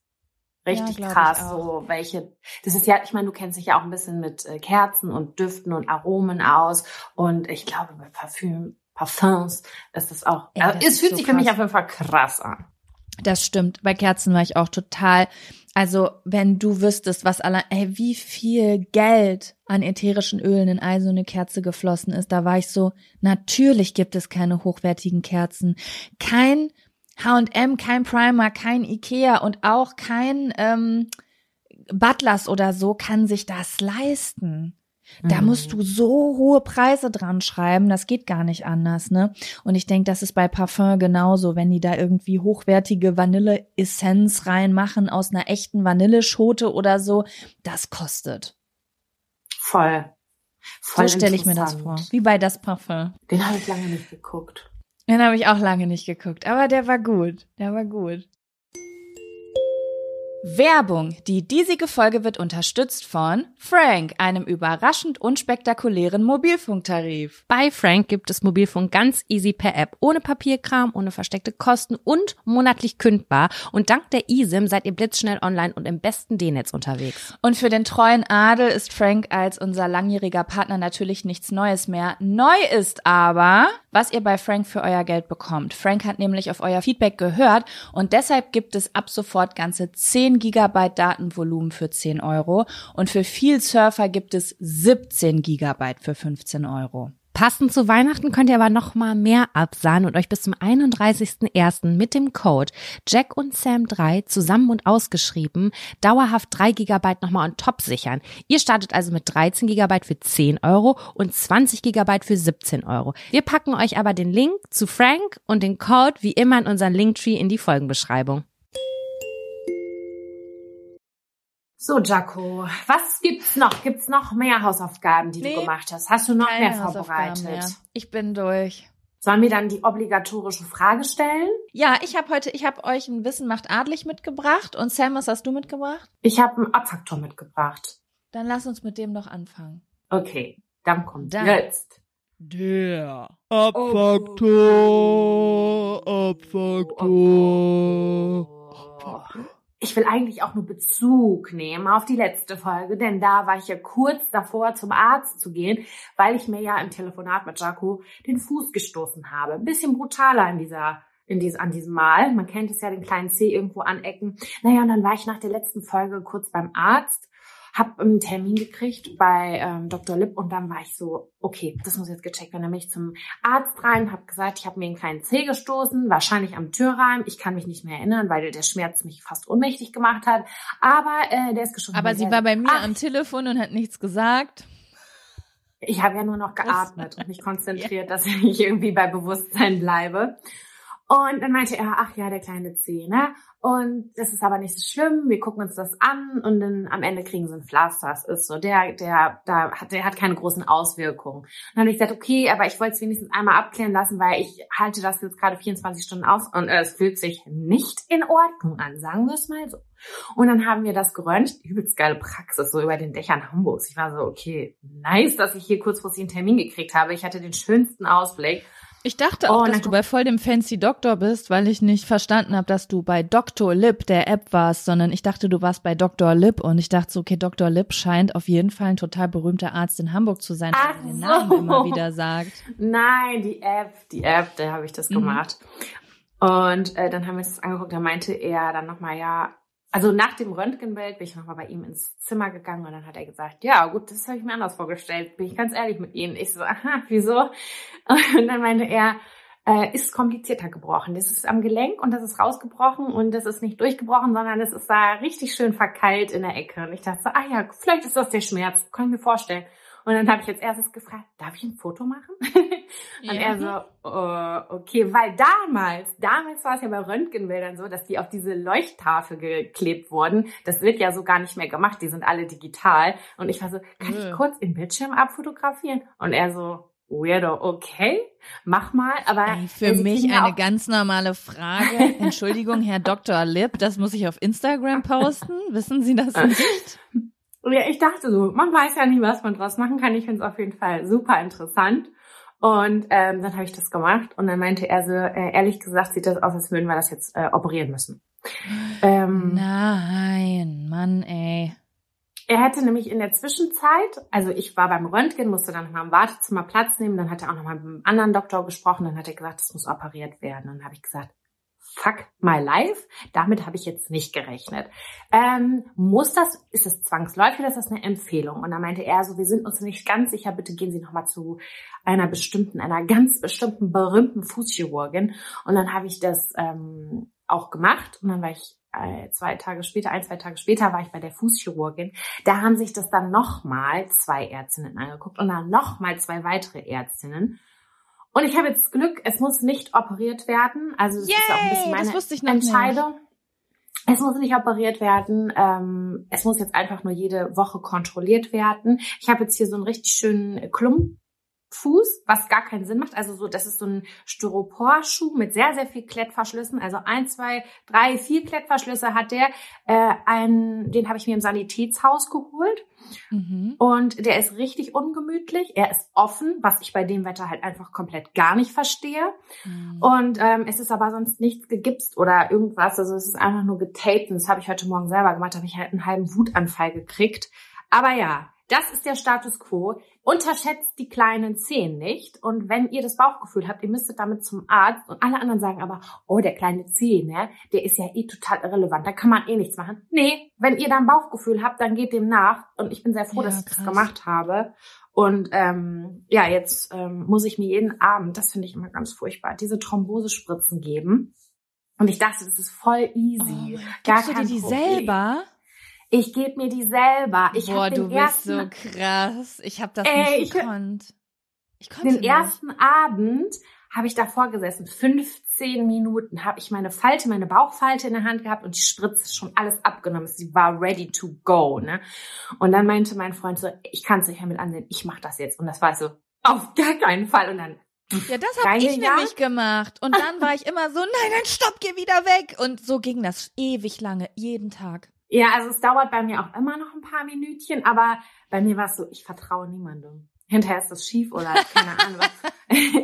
Richtig ich krass, so welche. Das ist ja, ich meine, du kennst dich ja auch ein bisschen mit äh, Kerzen und Düften und Aromen aus. Und ich glaube, bei Parfüm, Parfums ist das auch. Ey, also, das es ist fühlt so sich für mich auf jeden Fall krass an. Das stimmt. Bei Kerzen war ich auch total. Also, wenn du wüsstest, was allein, ey, wie viel Geld an ätherischen Ölen in all so eine Kerze geflossen ist, da war ich so, natürlich gibt es keine hochwertigen Kerzen. Kein H&M, kein Primer, kein Ikea und auch kein ähm, Butlers oder so kann sich das leisten. Da Mhm. musst du so hohe Preise dran schreiben, das geht gar nicht anders, ne? Und ich denke, das ist bei Parfum genauso, wenn die da irgendwie hochwertige Vanille-Essenz reinmachen aus einer echten Vanilleschote oder so, das kostet. Voll. Voll so stelle ich mir das vor. Wie bei das Parfum. Den habe ich lange nicht geguckt. Den habe ich auch lange nicht geguckt, aber der war gut. Der war gut. Werbung. Die diesige Folge wird unterstützt von Frank, einem überraschend unspektakulären Mobilfunktarif. Bei Frank gibt es Mobilfunk ganz easy per App, ohne Papierkram, ohne versteckte Kosten und monatlich kündbar. Und dank der eSIM seid ihr blitzschnell online und im besten D-Netz unterwegs. Und für den treuen Adel ist Frank als unser langjähriger Partner natürlich nichts Neues mehr. Neu ist aber, was ihr bei Frank für euer Geld bekommt. Frank hat nämlich auf euer Feedback gehört und deshalb gibt es ab sofort ganze 10 Gigabyte Datenvolumen für 10 Euro und für viel Surfer gibt es 17 Gigabyte für 15 Euro. Passend zu Weihnachten könnt ihr aber noch mal mehr absahnen und euch bis zum 31.01. mit dem Code Jack und Sam 3 zusammen und ausgeschrieben dauerhaft 3 GB nochmal on top sichern. Ihr startet also mit 13 GB für 10 Euro und 20 GB für 17 Euro. Wir packen euch aber den Link zu Frank und den Code wie immer in unseren Linktree in die Folgenbeschreibung. So, Jaco, was gibt's noch? Gibt's noch mehr Hausaufgaben, die Nee, du gemacht hast? Hast du noch mehr vorbereitet? mehr. Ich bin durch. Sollen wir dann die obligatorische Frage stellen? Ja, ich habe heute, ich habe euch ein Wissen macht adlig mitgebracht und Sam, was hast du mitgebracht? Ich habe einen Abfaktor mitgebracht. Dann lass uns mit dem doch anfangen. Okay, dann kommt Dann. jetzt. Der Abfaktor, Abfaktor. Ich will eigentlich auch nur Bezug nehmen auf die letzte Folge, denn da war ich ja kurz davor, zum Arzt zu gehen, weil ich mir ja im Telefonat mit Jaco den Fuß gestoßen habe. Ein bisschen brutaler in dieser, in diesem, an diesem Mal. Man kennt es ja, den kleinen C irgendwo anecken. Naja, und dann war ich nach der letzten Folge kurz beim Arzt, hab einen Termin gekriegt bei ähm, Dr. Lipp und dann war ich so, okay, das muss jetzt gecheckt werden. Dann bin ich zum Arzt rein, habe gesagt, ich habe mir einen kleinen Zeh gestoßen, wahrscheinlich am Türreim. Ich kann mich nicht mehr erinnern, weil der Schmerz mich fast ohnmächtig gemacht hat. Aber äh, der ist geschoben. Aber sie war bei mir Ach, am Telefon und hat nichts gesagt. Ich habe ja nur noch geatmet und mich konzentriert, dass ich irgendwie bei Bewusstsein bleibe. Und dann meinte er, ach ja, der kleine C, ne? Und das ist aber nicht so schlimm, wir gucken uns das an und dann am Ende kriegen sie ein Pflaster. Das ist so, der, der, da hat, der hat keine großen Auswirkungen. Und dann habe ich gesagt, okay, aber ich wollte es wenigstens einmal abklären lassen, weil ich halte das jetzt gerade 24 Stunden aus und äh, es fühlt sich nicht in Ordnung an, sagen wir es mal so. Und dann haben wir das geröntgt, übelst geile Praxis, so über den Dächern Hamburgs. Ich war so, okay, nice, dass ich hier kurzfristig einen Termin gekriegt habe. Ich hatte den schönsten Ausblick. Ich dachte auch, Oh, dass du bei voll dem fancy Doktor bist, weil ich nicht verstanden habe, dass du bei Dr. Lip der App warst, sondern ich dachte, du warst bei Dr. Lip und ich dachte so, okay, Dr. Lip scheint auf jeden Fall ein total berühmter Arzt in Hamburg zu sein, Ach der so. Namen immer wieder sagt. Nein, die App, die App, da habe ich das Mhm. gemacht. Und äh, dann haben wir uns das angeguckt, da meinte er dann nochmal, ja, also nach dem Röntgenbild bin ich nochmal bei ihm ins Zimmer gegangen und dann hat er gesagt, ja gut, das habe ich mir anders vorgestellt, bin ich ganz ehrlich mit Ihnen. Ich so, aha, wieso? Und dann meinte er, äh, ist komplizierter gebrochen. Das ist am Gelenk und das ist rausgebrochen und das ist nicht durchgebrochen, sondern das ist da richtig schön verkeilt in der Ecke. Und ich dachte so, ah ja, vielleicht ist das der Schmerz, kann ich mir vorstellen. Und dann habe ich als erstes gefragt, darf ich ein Foto machen? Und er so, äh, okay, weil damals, damals war es ja bei Röntgenbildern so, dass die auf diese Leuchttafel geklebt wurden. Das wird ja so gar nicht mehr gemacht, die sind alle digital. Und ich war so, kann ich Äh. kurz den Bildschirm abfotografieren? Und er so, weirdo, okay, mach mal. Aber Ey, für äh, mich ja eine ganz normale Frage. Entschuldigung, Herr Dr. Lip, das muss ich auf Instagram posten. Wissen Sie das nicht? Ja, ich dachte so, man weiß ja nie, was man draus machen kann. Ich finde es auf jeden Fall super interessant. Und ähm, dann habe ich das gemacht und dann meinte er so, äh, ehrlich gesagt sieht das aus, als würden wir das jetzt äh, operieren müssen. Ähm, Nein, Mann, ey. er hätte nämlich in der Zwischenzeit, also ich war beim Röntgen, musste dann nochmal im Wartezimmer Platz nehmen, dann hat er auch nochmal mit einem anderen Doktor gesprochen, dann hat er gesagt, es muss operiert werden. Und dann habe ich gesagt, fuck my life, damit habe ich jetzt nicht gerechnet. Ähm, muss das, ist es zwangsläufig ist das eine Empfehlung? Und dann meinte er so, wir sind uns nicht ganz sicher, bitte gehen Sie nochmal zu einer bestimmten, einer ganz bestimmten berühmten Fußchirurgin. Und dann habe ich das ähm, auch gemacht und dann war ich äh, zwei Tage später, ein, zwei Tage später war ich bei der Fußchirurgin. Da haben sich das dann nochmal zwei Ärztinnen angeguckt und dann nochmal zwei weitere Ärztinnen. Und ich habe jetzt Glück, es muss nicht operiert werden. Also das ist ja auch ein bisschen Yay, meine Entscheidung. Es muss nicht operiert werden. Ähm, es muss jetzt einfach nur jede Woche kontrolliert werden. Ich habe jetzt hier so einen richtig schönen Klumpfuß, was gar keinen Sinn macht. Also so, das ist so ein Styroporschuh mit sehr, sehr viel Klettverschlüssen. Also ein, zwei, drei, vier Klettverschlüsse hat der. Äh, einen, den habe ich mir im Sanitätshaus geholt. Mhm. Und der ist richtig ungemütlich. Er ist offen, was ich bei dem Wetter halt einfach komplett gar nicht verstehe. Mhm. Und ähm, es ist aber sonst nichts gegipst oder irgendwas. Also es ist einfach nur getaped. Und das habe ich heute Morgen selber gemacht. Da habe ich halt einen halben Wutanfall gekriegt. Aber ja, das ist der Status quo. Unterschätzt die kleinen Zehen nicht. Und wenn ihr das Bauchgefühl habt, ihr müsstet damit zum Arzt und alle anderen sagen aber, oh, der kleine Zeh, ne, der ist ja eh total irrelevant, da kann man eh nichts machen. Nee, wenn ihr dann Bauchgefühl habt, dann geht dem nach. Und ich bin sehr froh, Ja, dass ich das krass. gemacht habe. Und ähm, ja, jetzt ähm, muss ich mir jeden Abend, das finde ich immer ganz furchtbar, diese Thrombosespritzen geben. Und ich dachte, das ist voll easy. Gar Gibst du dir kein die Problem. selber? Ich gebe mir die selber. Ich Boah, du bist so krass. Ich habe das Ey, nicht ich- gekonnt. Ich konnte den nicht. ersten Abend habe ich davor gesessen. 15 Minuten habe ich meine Falte, meine Bauchfalte in der Hand gehabt und die Spritze schon alles abgenommen. Sie war ready to go. Ne? Und dann meinte mein Freund so, ich kann es nicht mehr mit ansehen, ich mache das jetzt. Und das war so, auf gar keinen Fall. Und dann Ja, das habe ich Reingejagt? nämlich gemacht. Und dann war ich immer so, nein, nein, stopp, geh wieder weg. Und so ging das ewig lange, jeden Tag. Ja, also es dauert bei mir auch immer noch ein paar Minütchen, aber bei mir war es so, ich vertraue niemandem. Hinterher ist das schief oder keine Ahnung.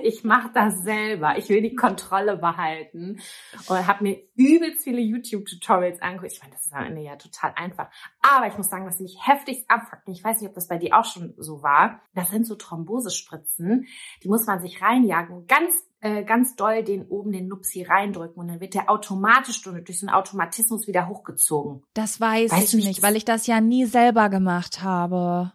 Ich mache das selber. Ich will die Kontrolle behalten und habe mir übelst viele YouTube-Tutorials angeguckt. Ich meine, das ist am Ende ja total einfach. Aber ich muss sagen, was mich heftigst abfuckt, ich weiß nicht, ob das bei dir auch schon so war, das sind so Thrombosespritzen, die muss man sich reinjagen. Ganz äh, ganz doll den oben den Nupsi reindrücken und dann wird der automatisch durch so einen Automatismus wieder hochgezogen. Das weiß Weißt ich nicht, das- weil ich das ja nie selber gemacht habe.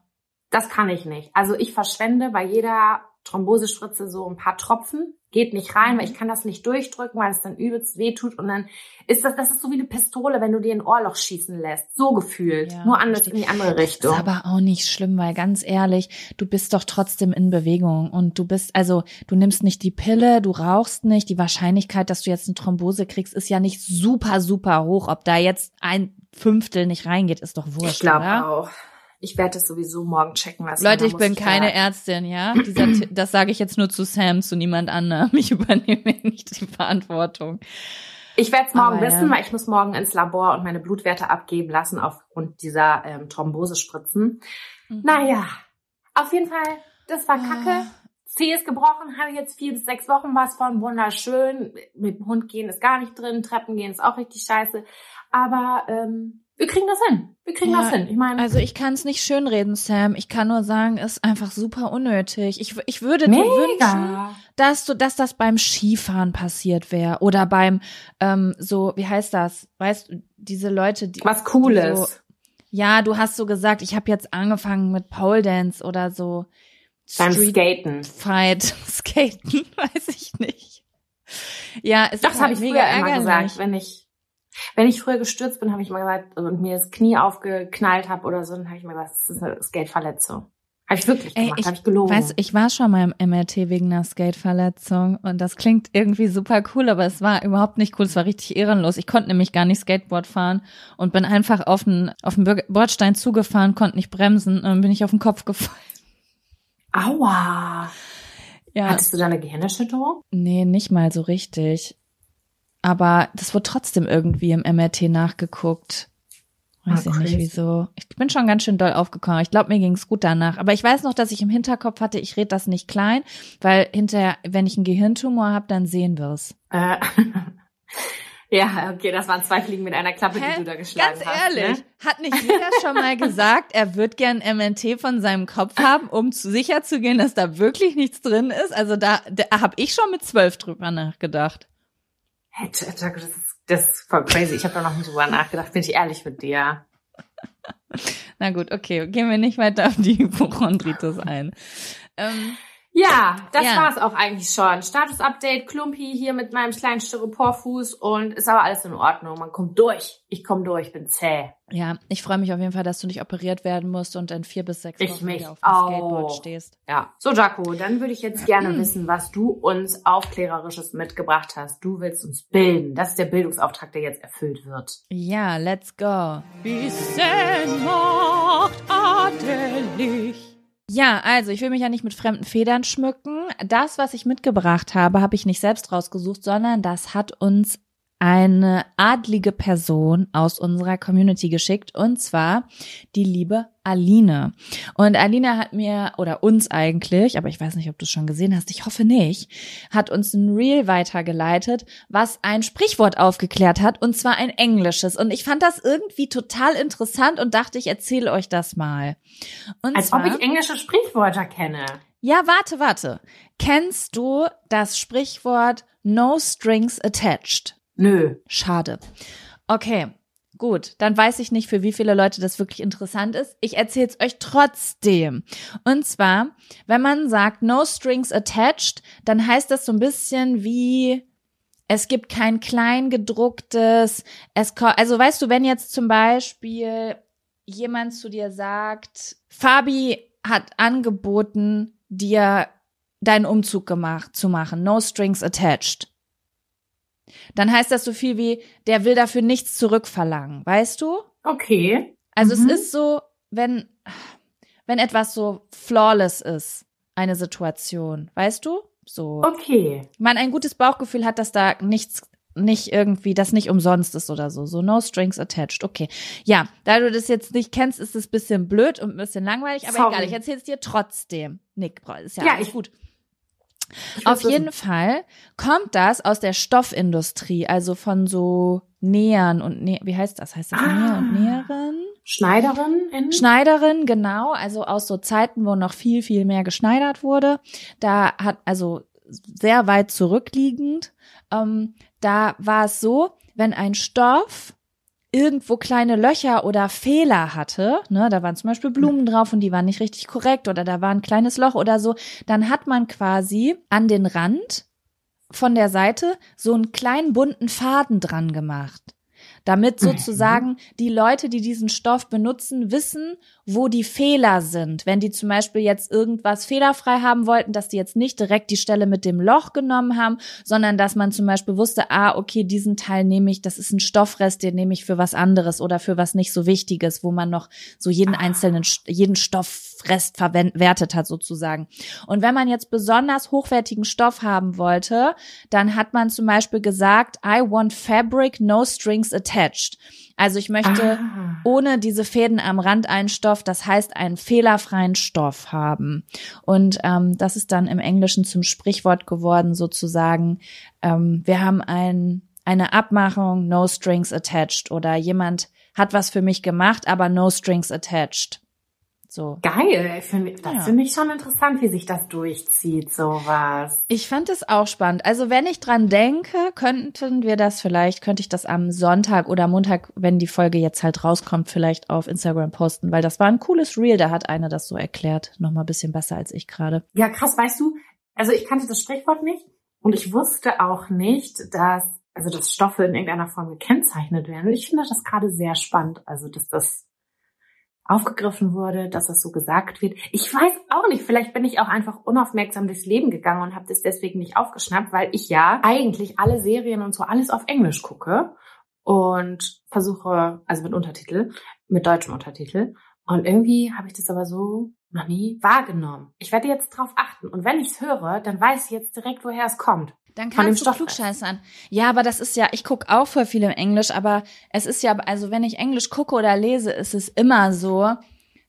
Das kann ich nicht. Also ich verschwende bei jeder Thrombosespritze so ein paar Tropfen, geht nicht rein, weil ich kann das nicht durchdrücken, weil es dann übelst wehtut und dann ist das, das ist so wie eine Pistole, wenn du dir ein Ohrloch schießen lässt. So gefühlt. Ja, Nur anders in die andere Richtung. Ist aber auch nicht schlimm, weil ganz ehrlich, du bist doch trotzdem in Bewegung und du bist, also du nimmst nicht die Pille, du rauchst nicht. Die Wahrscheinlichkeit, dass du jetzt eine Thrombose kriegst, ist ja nicht super, super hoch. Ob da jetzt ein Fünftel nicht reingeht, ist doch wurscht, ich glaube auch. Ich werde das sowieso morgen checken lassen. Leute, ich bin keine da- Ärztin, ja. Dieser, das sage ich jetzt nur zu Sam, zu niemand anderem. Ich übernehme nicht die Verantwortung. Ich werde es morgen Aber, wissen, weil ich muss morgen ins Labor und meine Blutwerte abgeben lassen aufgrund dieser ähm, Thrombosespritzen. Mhm. Naja, auf jeden Fall, das war Ah. kacke. Zeh ist gebrochen, habe jetzt vier bis sechs Wochen was von, wunderschön. Mit dem Hund gehen ist gar nicht drin, Treppen gehen ist auch richtig scheiße. Aber ähm, wir kriegen das hin. Wir kriegen Ja, das hin. Ich meine, Also ich kann es nicht schönreden, Sam. Ich kann nur sagen, es ist einfach super unnötig. Ich, ich würde dir wünschen, mega. dass du, dass das beim Skifahren passiert wäre oder beim ähm, so, wie heißt das? Weißt du, diese Leute, die Was Cooles. So, ja, du hast so gesagt, ich habe jetzt angefangen mit Pole Dance oder so Beim Street Skaten. Fight, Skaten, weiß ich nicht. Ja, es Das ist habe halt ich mega früher immer gesagt, wenn ich wenn ich früher gestürzt bin, habe ich mal gesagt und mir das Knie aufgeknallt habe oder so, dann habe ich mal gesagt, das ist eine Skateverletzung. Habe ich wirklich Ey, gemacht, ich habe ich gelogen. Weißt, du, ich war schon mal im MRT wegen einer Skateverletzung und das klingt irgendwie super cool, aber es war überhaupt nicht cool, es war richtig ehrenlos. Ich konnte nämlich gar nicht Skateboard fahren und bin einfach auf den, auf den Bordstein zugefahren, konnte nicht bremsen und dann bin ich auf den Kopf gefallen. Aua. Ja, Hattest du da eine Gehirnerschütterung? nee, nicht mal so richtig. Aber das wurde trotzdem irgendwie im MRT nachgeguckt. Weiß Ah, ich nicht wieso. Ich bin schon ganz schön doll aufgekommen. Ich glaube, mir ging's gut danach. Aber ich weiß noch, dass ich im Hinterkopf hatte, ich rede das nicht klein, weil hinterher, wenn ich einen Gehirntumor habe, dann sehen wir's. Äh, ja, okay, das waren zwei Fliegen mit einer Klappe, Hä? die du da geschlagen Ganz hast. ehrlich, Ne? hat nicht jeder schon mal gesagt, er wird gern MNT von seinem Kopf haben, um zu sicher zu gehen, dass da wirklich nichts drin ist? Also da, da habe ich schon mit zwölf drüber nachgedacht. Jack, das ist, das ist voll crazy. Ich habe da noch nicht drüber nachgedacht, bin ich ehrlich mit dir. Na gut, okay, gehen wir nicht weiter auf die Hypochondritis ein. Ähm, Ja, das Ja. war's auch eigentlich schon. Status-Update, Klumpi hier mit meinem kleinen Styroporfuß und ist aber alles in Ordnung. Man kommt durch. Ich komme durch, bin zäh. ja, ich freue mich auf jeden Fall, dass du nicht operiert werden musst und in vier bis sechs Ich Wochen mich wieder auf dem auch. Skateboard stehst. Ja. So, Jaco, dann würde ich jetzt gerne wissen, was du uns Aufklärerisches mitgebracht hast. Du willst uns bilden. Das ist der Bildungsauftrag, der jetzt erfüllt wird. Ja, let's go. Wissen macht adelig. Ja, also ich will mich ja nicht mit fremden Federn schmücken. Das, was ich mitgebracht habe, habe ich nicht selbst rausgesucht, sondern das hat uns eine adlige Person aus unserer Community geschickt und zwar die liebe Aline. Und Aline hat mir oder uns eigentlich, aber ich weiß nicht, ob du es schon gesehen hast, ich hoffe nicht, hat uns ein Reel weitergeleitet, was ein Sprichwort aufgeklärt hat und zwar ein englisches und ich fand das irgendwie total interessant und dachte, ich erzähle euch das mal. Und Als zwar, ob ich englische Sprichwörter kenne. ja, warte, warte. Kennst du das Sprichwort No Strings Attached? Nö. Schade. Okay, gut. Dann weiß ich nicht, für wie viele Leute das wirklich interessant ist. Ich erzähle es euch trotzdem. Und zwar, wenn man sagt No Strings Attached, dann heißt das so ein bisschen wie es gibt kein kleingedrucktes, es also weißt du, wenn jetzt zum Beispiel jemand zu dir sagt, Fabi hat angeboten, dir deinen Umzug gemacht zu machen, no strings attached. Dann heißt das so viel wie, der will dafür nichts zurückverlangen, weißt du? Okay. Also Mhm. es ist so, wenn, wenn etwas so flawless ist, eine Situation, weißt du? So. Okay. man ein gutes Bauchgefühl hat, dass da nichts nicht irgendwie, das nicht umsonst ist oder so. So no strings attached. Okay. Ja, da du das jetzt nicht kennst, ist es ein bisschen blöd und ein bisschen langweilig, aber Sorry. egal, ich erzähle es dir trotzdem. Nick, ist ja, Ja, alles ich- gut. Auf will's jeden wissen. Fall kommt das aus der Stoffindustrie, also von so Nähern und Nä wie heißt das? Heißt das Ah. Näher und Näherin? Schneiderin in Schneiderin, genau, also aus so Zeiten, wo noch viel, viel mehr geschneidert wurde. Da hat, also sehr weit zurückliegend, ähm, da war es so, wenn ein Stoff irgendwo kleine Löcher oder Fehler hatte, ne, da waren zum Beispiel Blumen drauf und die waren nicht richtig korrekt oder da war ein kleines Loch oder so, dann hat man quasi an den Rand von der Seite so einen kleinen bunten Faden dran gemacht damit Mhm. sozusagen die Leute, die diesen Stoff benutzen, wissen, wo die Fehler sind. Wenn die zum Beispiel jetzt irgendwas fehlerfrei haben wollten, dass die jetzt nicht direkt die Stelle mit dem Loch genommen haben, sondern dass man zum Beispiel wusste, ah, okay, diesen Teil nehme ich, das ist ein Stoffrest, den nehme ich für was anderes oder für was nicht so Wichtiges, wo man noch so jeden einzelnen, jeden Stoffrest verwertet hat sozusagen. Und wenn man jetzt besonders hochwertigen Stoff haben wollte, dann hat man zum Beispiel gesagt, I want fabric, no strings attached. Also ich möchte Ah. ohne diese Fäden am Rand einen Stoff, das heißt einen fehlerfreien Stoff haben. Und ähm, das ist dann im Englischen zum Sprichwort geworden, sozusagen. Ähm, wir haben ein, eine Abmachung, no strings attached. Oder jemand hat was für mich gemacht, aber no strings attached. So. Geil, find, das Ja. finde ich schon interessant, wie sich das durchzieht, sowas. Ich fand es auch spannend. Also wenn ich dran denke, könnten wir das vielleicht, könnte ich das am Sonntag oder Montag, wenn die Folge jetzt halt rauskommt, vielleicht auf Instagram posten, weil das war ein cooles Reel, da hat eine das so erklärt. Nochmal ein bisschen besser als ich gerade. Ja, krass, weißt du, also ich kannte das Sprichwort nicht und ich wusste auch nicht, dass, also dass Stoffe in irgendeiner Form gekennzeichnet werden. Ich finde das gerade sehr spannend, also dass das aufgegriffen wurde, dass das so gesagt wird. Ich weiß auch nicht, vielleicht bin ich auch einfach unaufmerksam durchs Leben gegangen und habe das deswegen nicht aufgeschnappt, weil ich ja eigentlich alle Serien und so alles auf Englisch gucke und versuche, also mit Untertitel, mit deutschem Untertitel. Und irgendwie habe ich das aber so noch nie wahrgenommen. Ich werde jetzt drauf achten. Und wenn ich es höre, dann weiß ich jetzt direkt, woher es kommt. Dann kannst du Stoffrest. Klugscheißern. Ja, aber das ist ja, ich gucke auch voll viel im Englisch, aber es ist ja, also wenn ich Englisch gucke oder lese, ist es immer so,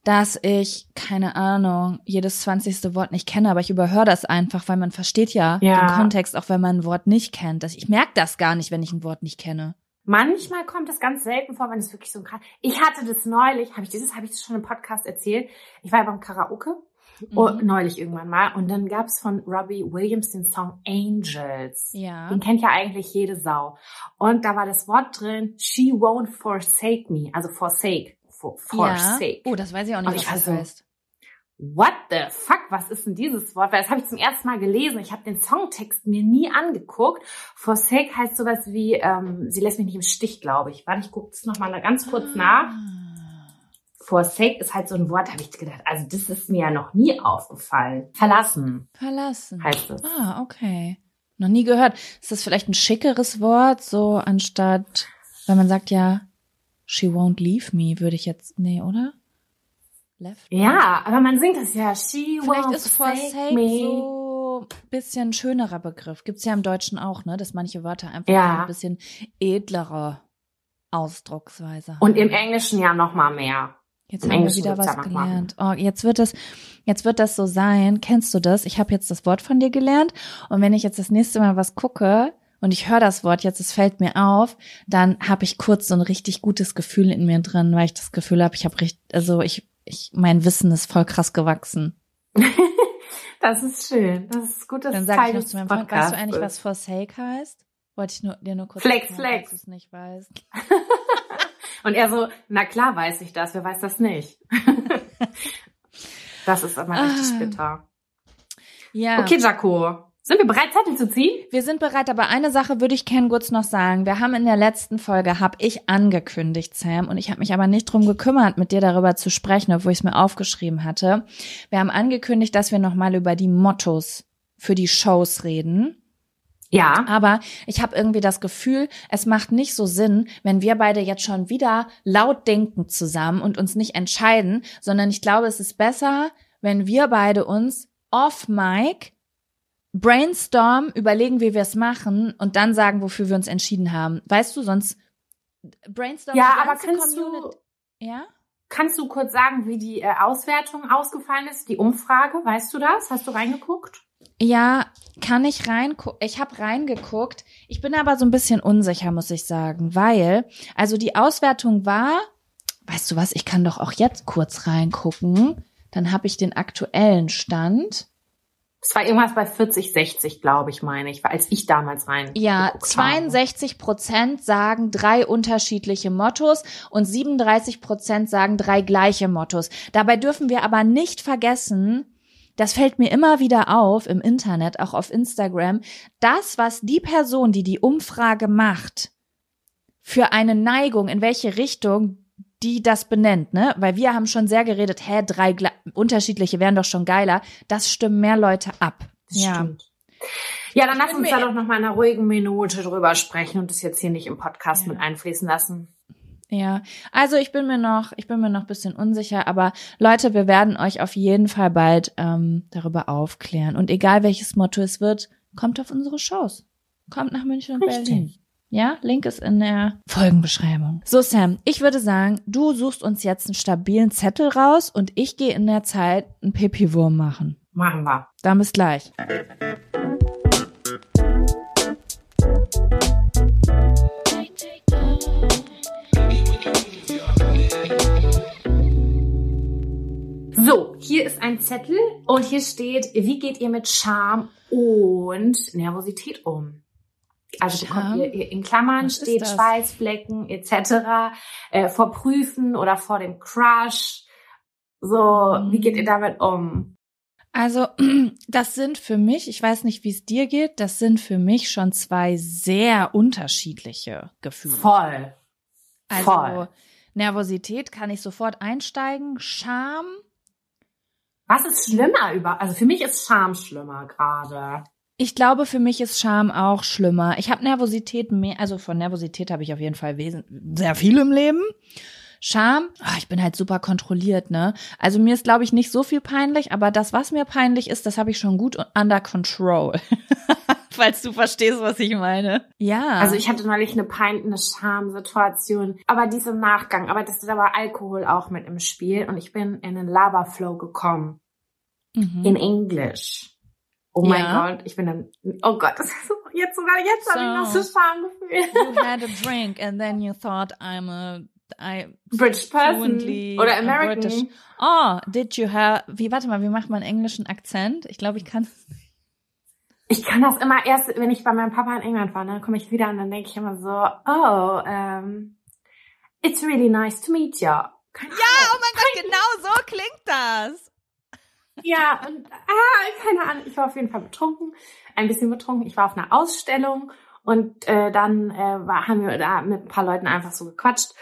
dass ich, keine Ahnung, jedes zwanzigste Wort nicht kenne, aber ich überhöre das einfach, weil man versteht ja, Ja. den Kontext, auch wenn man ein Wort nicht kennt. Das, ich merke das gar nicht, wenn ich ein Wort nicht kenne. Manchmal kommt es ganz selten vor, wenn es wirklich so krass. Ich hatte das neulich, habe ich dieses, habe ich das schon im Podcast erzählt. Ich war ja beim Karaoke Mhm. neulich irgendwann mal und dann gab es von Robbie Williams den Song Angels. Ja. Den kennt ja eigentlich jede Sau. Und da war das Wort drin, she won't forsake me, also forsake, for, ja. forsake. Oh, das weiß ich auch Und nicht, ich was das so- heißt. What the fuck, was ist denn dieses Wort? Weil das habe ich zum ersten Mal gelesen. Ich habe den Songtext mir nie angeguckt. Forsake heißt sowas wie, ähm, sie lässt mich nicht im Stich, glaube ich. Warte, ich gucke es nochmal ganz kurz nach. Forsake ist halt so ein Wort, habe ich gedacht. Also das ist mir ja noch nie aufgefallen. Verlassen Verlassen. heißt es. Ah, okay. Noch nie gehört. Ist das vielleicht ein schickeres Wort, so anstatt, weil man sagt ja, she won't leave me, würde ich jetzt, nee, oder? Left? Ja, aber man singt das ja. She Vielleicht won't ist forsake me. so bisschen schönerer Begriff. Gibt's ja im Deutschen auch, ne, dass manche Wörter einfach Ja. ein bisschen edlere Ausdrucksweise haben. Und im Englischen ja noch mal mehr. Jetzt Im haben wir wieder was gelernt. Oh, jetzt wird es, jetzt wird das so sein. Kennst du das? Ich habe jetzt das Wort von dir gelernt und wenn ich jetzt das nächste Mal was gucke und ich höre das Wort jetzt, es fällt mir auf, dann habe ich kurz so ein richtig gutes Gefühl in mir drin, weil ich das Gefühl habe, ich habe richtig, also ich, ich, mein Wissen ist voll krass gewachsen. Das ist schön. Das ist gut, dass Dann sage ich noch zu meinem Freund, weißt du eigentlich, was Forsake heißt? Wollte ich nur, dir nur kurz Flex, Flex. falls du es nicht weißt. Und er so, na klar weiß ich das, wer weiß das nicht? das ist immer richtig Ah. bitter. Ja. Okay, Jaco. Sind wir bereit, Zettel zu ziehen? Wir sind bereit, aber eine Sache würde ich Ken Gutz noch sagen. Wir haben in der letzten Folge, habe ich angekündigt, Sam, und ich habe mich aber nicht drum gekümmert, mit dir darüber zu sprechen, obwohl ich es mir aufgeschrieben hatte. Wir haben angekündigt, dass wir nochmal über die Mottos für die Shows reden. Ja. Aber ich habe irgendwie das Gefühl, es macht nicht so Sinn, wenn wir beide jetzt schon wieder laut denken zusammen und uns nicht entscheiden, sondern ich glaube, es ist besser, wenn wir beide uns off Mic brainstorm, überlegen, wie wir es machen und dann sagen, wofür wir uns entschieden haben. Weißt du, sonst brainstorm Ja, aber kannst du, Community- Ja? kannst du kurz sagen, wie die äh, Auswertung ausgefallen ist, die Umfrage? Weißt du das? Hast du reingeguckt? Ja, kann ich reingucken. Ich habe reingeguckt. Ich bin aber so ein bisschen unsicher, muss ich sagen, weil, also die Auswertung war, weißt du was, ich kann doch auch jetzt kurz reingucken. Dann habe ich den aktuellen Stand. Es war irgendwas bei 40, 60, glaube ich, meine ich, als ich damals rein. Ja, geguckt habe. 62 Prozent sagen drei unterschiedliche Mottos und 37 Prozent sagen drei gleiche Mottos. Dabei dürfen wir aber nicht vergessen, das fällt mir immer wieder auf im Internet, auch auf Instagram, das, was die Person, die die Umfrage macht, für eine Neigung, in welche Richtung die das benennt, ne? Weil wir haben schon sehr geredet, hä, drei Gla unterschiedliche wären doch schon geiler. Das stimmen mehr Leute ab. Das ja. stimmt. Ja, dann lass uns da doch noch mal in einer ruhigen Minute drüber sprechen und das jetzt hier nicht im Podcast Ja. mit einfließen lassen. Ja, also ich bin mir noch, ich bin mir noch ein bisschen unsicher, aber Leute, wir werden euch auf jeden Fall bald ähm, darüber aufklären. Und egal welches Motto es wird, kommt auf unsere Shows. Kommt nach München und Richtig. Berlin. Ja, Link ist in der Folgenbeschreibung. So, Sam, ich würde sagen, du suchst uns jetzt einen stabilen Zettel raus und ich gehe in der Zeit einen Pipi-Wurm machen. Machen wir. Dann bis gleich. Hier ist ein Zettel und hier steht, wie geht ihr mit Scham und Nervosität um? Also bekommt ihr in Klammern Was steht? Schweißflecken etc. Äh, vor Prüfen oder vor dem Crush. So, wie geht ihr damit um? Also, das sind für mich, ich weiß nicht, wie es dir geht, das sind für mich schon zwei sehr unterschiedliche Gefühle. Voll. Also, voll. Nervosität kann ich sofort einsteigen, Scham, Was ist schlimmer über? Also für mich ist Scham schlimmer gerade. ich glaube, für mich ist Scham auch schlimmer. Ich habe Nervosität mehr, also von Nervosität habe ich auf jeden Fall sehr viel im Leben. Scham, ah, ich bin halt super kontrolliert, ne? Also mir ist, glaube ich, nicht so viel peinlich, aber das, was mir peinlich ist, das habe ich schon gut under control. Falls du verstehst, was ich meine. Ja. Also ich hatte neulich eine peinliche Schamsituation, aber die ist im Nachgang. Aber das ist aber Alkohol auch mit im Spiel und ich bin in einen Lava-Flow gekommen. Mhm. In Englisch. Oh mein Ja. Gott, ich bin dann, oh Gott, das ist so, jetzt sogar jetzt habe ich noch So. so Schamgefühl. you had a drink and then you thought I'm a I British person oder a American. British. Oh, did you have wie warte mal, wie macht man englischen Akzent? Ich glaube, ich kann Ich kann das immer erst, wenn ich bei meinem Papa in England war, dann komme ich wieder und dann denke ich immer so, oh, ähm, it's really nice to meet you. Keine Ja, oh mein Gott, genau so klingt das. Ja, und ah, keine Ahnung, ich war auf jeden Fall betrunken, ein bisschen betrunken. Ich war auf einer Ausstellung und äh, dann äh, war, haben wir da mit ein paar Leuten einfach so gequatscht.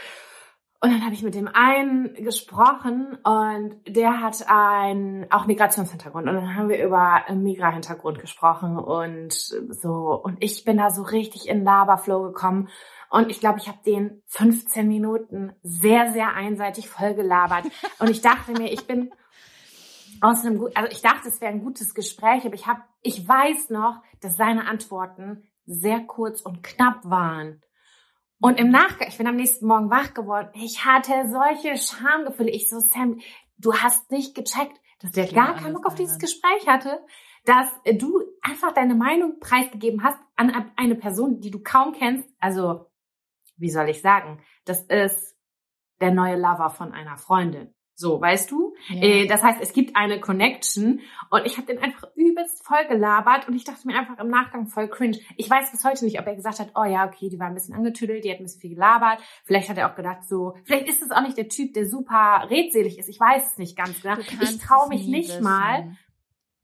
Und dann habe ich mit dem einen gesprochen und der hat einen auch Migrationshintergrund. Und dann haben wir über Migra-Hintergrund gesprochen und so. Und ich bin da so richtig in Laberflow gekommen. Und ich glaube, ich habe den 15 Minuten sehr sehr einseitig voll gelabert und ich dachte mir, ich bin aus einem gut, also ich dachte, es wäre ein gutes Gespräch, aber ich habe, ich weiß noch, dass seine Antworten sehr kurz und knapp waren. Und im Nachgang, ich bin am nächsten Morgen wach geworden, ich hatte solche Schamgefühle. Ich so, Sam, du hast nicht gecheckt, dass der Klingt gar keinen Bock auf dieses. Gespräch hatte, dass du einfach deine Meinung preisgegeben hast an eine Person, die du kaum kennst. Also, wie soll ich sagen? Das ist der neue Lover von einer Freundin. So, weißt du? Äh, das heißt, es gibt eine Connection und ich habe den einfach übelst voll gelabert und ich dachte mir einfach im Nachgang voll cringe. Ich weiß bis heute nicht, ob er gesagt hat, oh ja, okay, die war ein bisschen angetüdelt, die hat ein bisschen viel gelabert. Vielleicht hat er auch gedacht so, vielleicht ist es auch nicht der Typ, der super redselig ist. Ich weiß es nicht ganz genau. Ich traue mich nicht wissen. mal,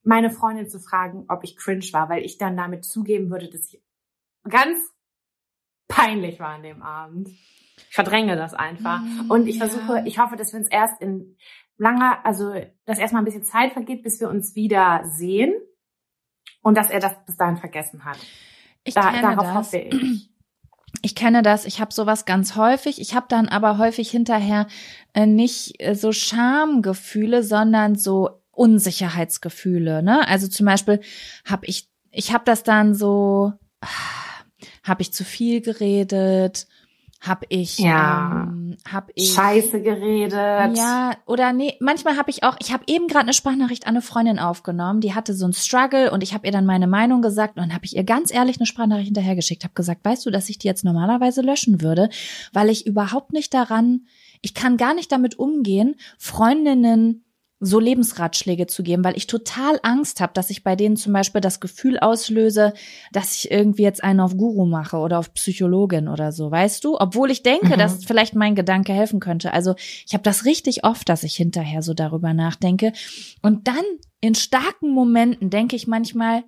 meine Freundin zu fragen, ob ich cringe war, weil ich dann damit zugeben würde, dass ich ganz peinlich war an dem Abend. Ich verdränge das einfach. Mm, Und ich ja. versuche, ich hoffe, dass wir uns erst in langer, also dass erstmal ein bisschen Zeit vergeht, bis wir uns wieder sehen. Und dass er das bis dahin vergessen hat. Ich Da, kenne darauf das. hoffe ich. Ich kenne das, ich habe sowas ganz häufig. Ich habe dann aber häufig hinterher äh, nicht äh, so Schamgefühle, sondern so Unsicherheitsgefühle. Ne? Also zum Beispiel habe ich, ich habe das dann so, habe ich zu viel geredet, habe ich, Ja. ähm, habe ich Scheiße geredet. Ja, oder nee, manchmal habe ich auch, ich habe eben gerade eine Sprachnachricht an eine Freundin aufgenommen, die hatte so einen Struggle und ich habe ihr dann meine Meinung gesagt und dann habe ich ihr ganz ehrlich eine Sprachnachricht hinterhergeschickt, habe gesagt, weißt du, dass ich die jetzt normalerweise löschen würde, weil ich überhaupt nicht daran, ich kann gar nicht damit umgehen, Freundinnen so Lebensratschläge zu geben, weil ich total Angst habe, dass ich bei denen zum Beispiel das Gefühl auslöse, dass ich irgendwie jetzt einen auf Guru mache oder auf Psychologin oder so, weißt du? Obwohl ich denke, mhm. dass vielleicht mein Gedanke helfen könnte. Also ich habe das richtig oft, dass ich hinterher so darüber nachdenke. Und dann in starken Momenten denke ich manchmal,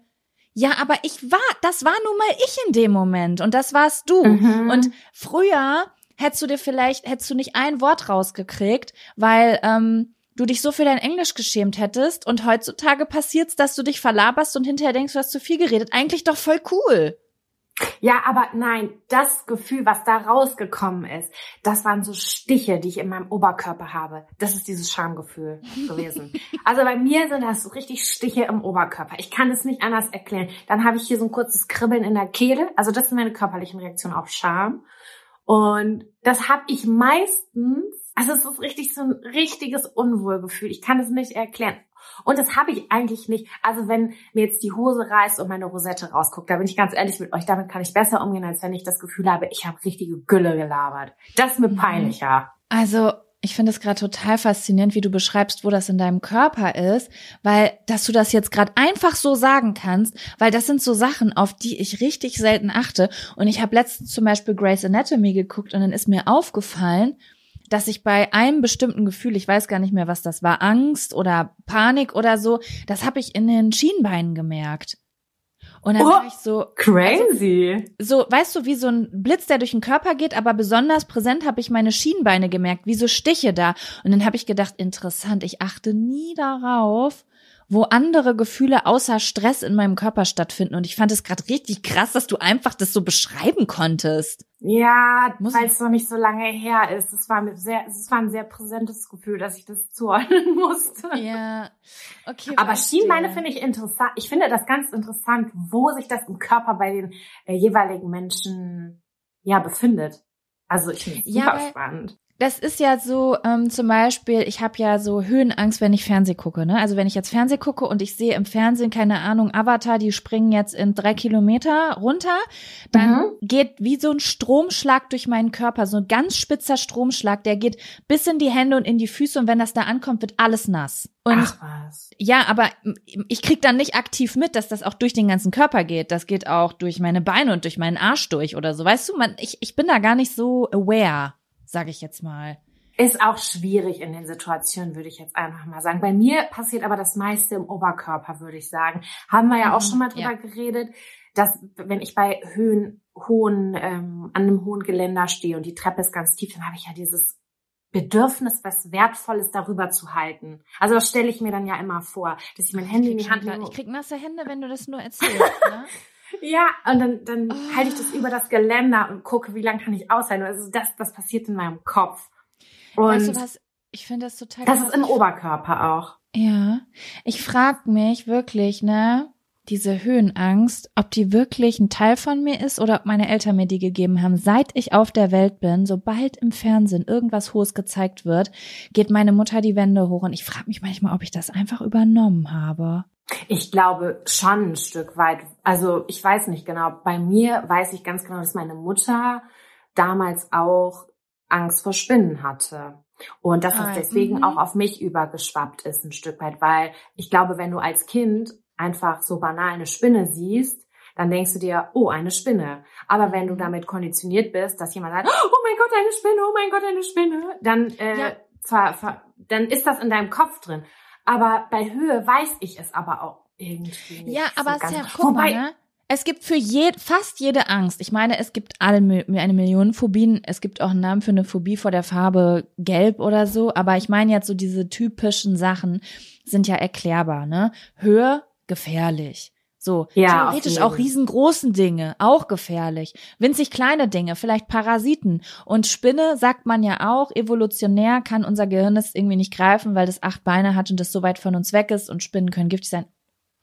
ja, aber ich war, das war nun mal ich in dem Moment und das warst du. Mhm. Und früher hättest du dir vielleicht, hättest du nicht ein Wort rausgekriegt, weil ähm, du dich so für dein Englisch geschämt hättest und heutzutage passiert's, dass du dich verlaberst und hinterher denkst, du hast zu viel geredet. Eigentlich doch voll cool. Ja, aber nein, das Gefühl, was da rausgekommen ist, das waren so Stiche, die ich in meinem Oberkörper habe. Das ist dieses Schamgefühl gewesen. also bei mir sind das so richtig Stiche im Oberkörper. Ich kann es nicht anders erklären. Dann habe ich hier so ein kurzes Kribbeln in der Kehle. Also das sind meine körperlichen Reaktionen auf Scham. Und das habe ich meistens also es ist richtig so ein richtiges Unwohlgefühl. Ich kann es nicht erklären. Und das habe ich eigentlich nicht. Also wenn mir jetzt die Hose reißt und meine Rosette rausguckt, da bin ich ganz ehrlich mit euch, damit kann ich besser umgehen, als wenn ich das Gefühl habe, ich habe richtige Gülle gelabert. Das ist mir mhm. peinlicher. Also ich finde es gerade total faszinierend, wie du beschreibst, wo das in deinem Körper ist, weil dass du das jetzt gerade einfach so sagen kannst, weil das sind so Sachen, auf die ich richtig selten achte. Und ich habe letztens zum Beispiel Grey's Anatomy geguckt und dann ist mir aufgefallen, dass ich bei einem bestimmten Gefühl, ich weiß gar nicht mehr, was das war, Angst oder Panik oder so, das habe ich in den Schienbeinen gemerkt. Und dann oh, war ich so crazy. Also, so, weißt du, wie so ein Blitz, der durch den Körper geht, aber besonders präsent habe ich meine Schienbeine gemerkt, wie so Stiche da. Und dann habe ich gedacht, interessant, ich achte nie darauf, wo andere Gefühle außer Stress in meinem Körper stattfinden. Und ich fand es gerade richtig krass, dass du einfach das so beschreiben konntest. Ja, weil es noch nicht so lange her ist. Es war sehr, es war ein sehr präsentes Gefühl, dass ich das zuordnen musste. Ja, okay. Aber Schienbeine finde ich interessant. Ich finde das ganz interessant, wo sich das im Körper bei den äh, jeweiligen Menschen ja befindet. Also ich finde es super ja, spannend das ist ja so, ähm, zum Beispiel, ich habe ja so Höhenangst, wenn ich Fernseh gucke. Ne? Also wenn ich jetzt Fernseh gucke und ich sehe im Fernsehen, keine Ahnung, Avatar, die springen jetzt in drei Kilometer runter, dann mhm. geht wie so ein Stromschlag durch meinen Körper, so ein ganz spitzer Stromschlag, der geht bis in die Hände und in die Füße und wenn das da ankommt, wird alles nass. Und Ach was. ja, aber ich krieg dann nicht aktiv mit, dass das auch durch den ganzen Körper geht. Das geht auch durch meine Beine und durch meinen Arsch durch oder so. Weißt du, man, ich, ich bin da gar nicht so aware sage ich jetzt mal. Ist auch schwierig in den Situationen, würde ich jetzt einfach mal sagen. Bei mir passiert aber das meiste im Oberkörper, würde ich sagen. Haben wir ja auch mhm, schon mal drüber ja. geredet, dass wenn ich bei Höhen, hohen, ähm, an einem hohen Geländer stehe und die Treppe ist ganz tief, dann habe ich ja dieses Bedürfnis, was Wertvolles darüber zu halten. Also das stelle ich mir dann ja immer vor, dass ich mein Handy in die Hand nehme. Ich krieg nasse Hände, wenn du das nur erzählst. ne? Ja, und dann, dann oh. halte ich das über das Geländer und gucke, wie lange kann ich aushalten. Also das, das passiert in meinem Kopf. Und weißt du was? Ich finde das total. Das ist im Oberkörper auch. Ja. Ich frage mich wirklich, ne, diese Höhenangst, ob die wirklich ein Teil von mir ist oder ob meine Eltern mir die gegeben haben. Seit ich auf der Welt bin, sobald im Fernsehen irgendwas Hohes gezeigt wird, geht meine Mutter die Wände hoch und ich frage mich manchmal, ob ich das einfach übernommen habe. Ich glaube schon ein Stück weit. Also ich weiß nicht genau. Bei mir weiß ich ganz genau, dass meine Mutter damals auch Angst vor Spinnen hatte. Und dass es ah, deswegen mhm. auch auf mich übergeschwappt ist ein Stück weit, weil ich glaube, wenn du als Kind einfach so banal eine Spinne siehst, dann denkst du dir, oh, eine Spinne. Aber wenn du mhm. damit konditioniert bist, dass jemand sagt, oh mein Gott, eine Spinne, oh mein Gott, eine Spinne, dann, äh, ja. zwar, dann ist das in deinem Kopf drin. Aber bei Höhe weiß ich es aber auch irgendwie. Nicht ja, aber so Sam, guck Wobei, mal, ne? Es gibt für je, fast jede Angst. Ich meine, es gibt alle eine Million Phobien. Es gibt auch einen Namen für eine Phobie vor der Farbe Gelb oder so. Aber ich meine jetzt so diese typischen Sachen sind ja erklärbar, ne? Höhe, gefährlich. So, ja, theoretisch auch riesengroßen Dinge, auch gefährlich. Winzig kleine Dinge, vielleicht Parasiten. Und Spinne, sagt man ja auch, evolutionär kann unser Gehirn es irgendwie nicht greifen, weil das acht Beine hat und das so weit von uns weg ist und Spinnen können giftig sein.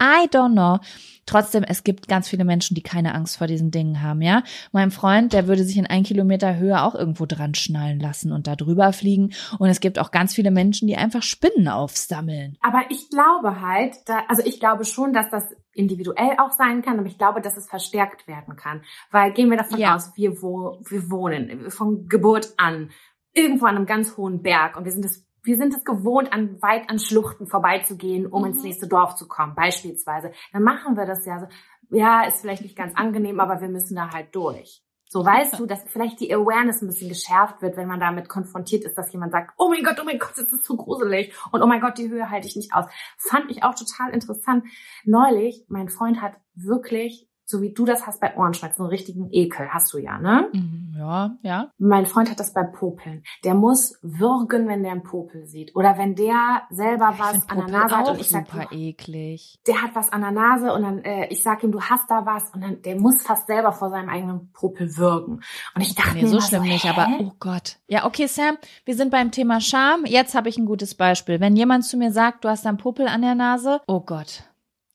I don't know. Trotzdem, es gibt ganz viele Menschen, die keine Angst vor diesen Dingen haben, ja. Mein Freund, der würde sich in ein Kilometer Höhe auch irgendwo dran schnallen lassen und da drüber fliegen. Und es gibt auch ganz viele Menschen, die einfach Spinnen aufsammeln. Aber ich glaube halt, da, also ich glaube schon, dass das individuell auch sein kann, aber ich glaube, dass es verstärkt werden kann. Weil gehen wir davon ja. aus, wir, wo, wir wohnen von Geburt an irgendwo an einem ganz hohen Berg und wir sind das wir sind es gewohnt, an weit an Schluchten vorbeizugehen, um Mhm. ins nächste Dorf zu kommen, beispielsweise. Dann machen wir das ja so. Ja, ist vielleicht nicht ganz angenehm, aber wir müssen da halt durch. So weißt du, dass vielleicht die Awareness ein bisschen geschärft wird, wenn man damit konfrontiert ist, dass jemand sagt, oh mein Gott, oh mein Gott, das ist so gruselig und oh mein Gott, die Höhe halte ich nicht aus. Fand ich auch total interessant. Neulich, mein Freund hat wirklich, so wie du das hast bei Ohrenschmerzen, so einen richtigen Ekel, hast du ja, ne? Mhm, Ja, ja. Mein Freund hat das beim Popeln. Der muss würgen, wenn der einen Popel sieht. Oder wenn der selber Ich was an der Popel Nase hat und ich sag, super eklig. der hat was an der Nase und dann, äh, ich sag ihm, du hast da was und dann, der muss fast selber vor seinem eigenen Popel würgen. Und ich dachte Nee, mir so schlimm so, nicht, hä? aber oh Gott. Ja, okay, Sam, wir sind beim Thema Scham. Jetzt habe ich ein gutes Beispiel. Wenn jemand zu mir sagt, du hast einen Puppel an der Nase, oh Gott,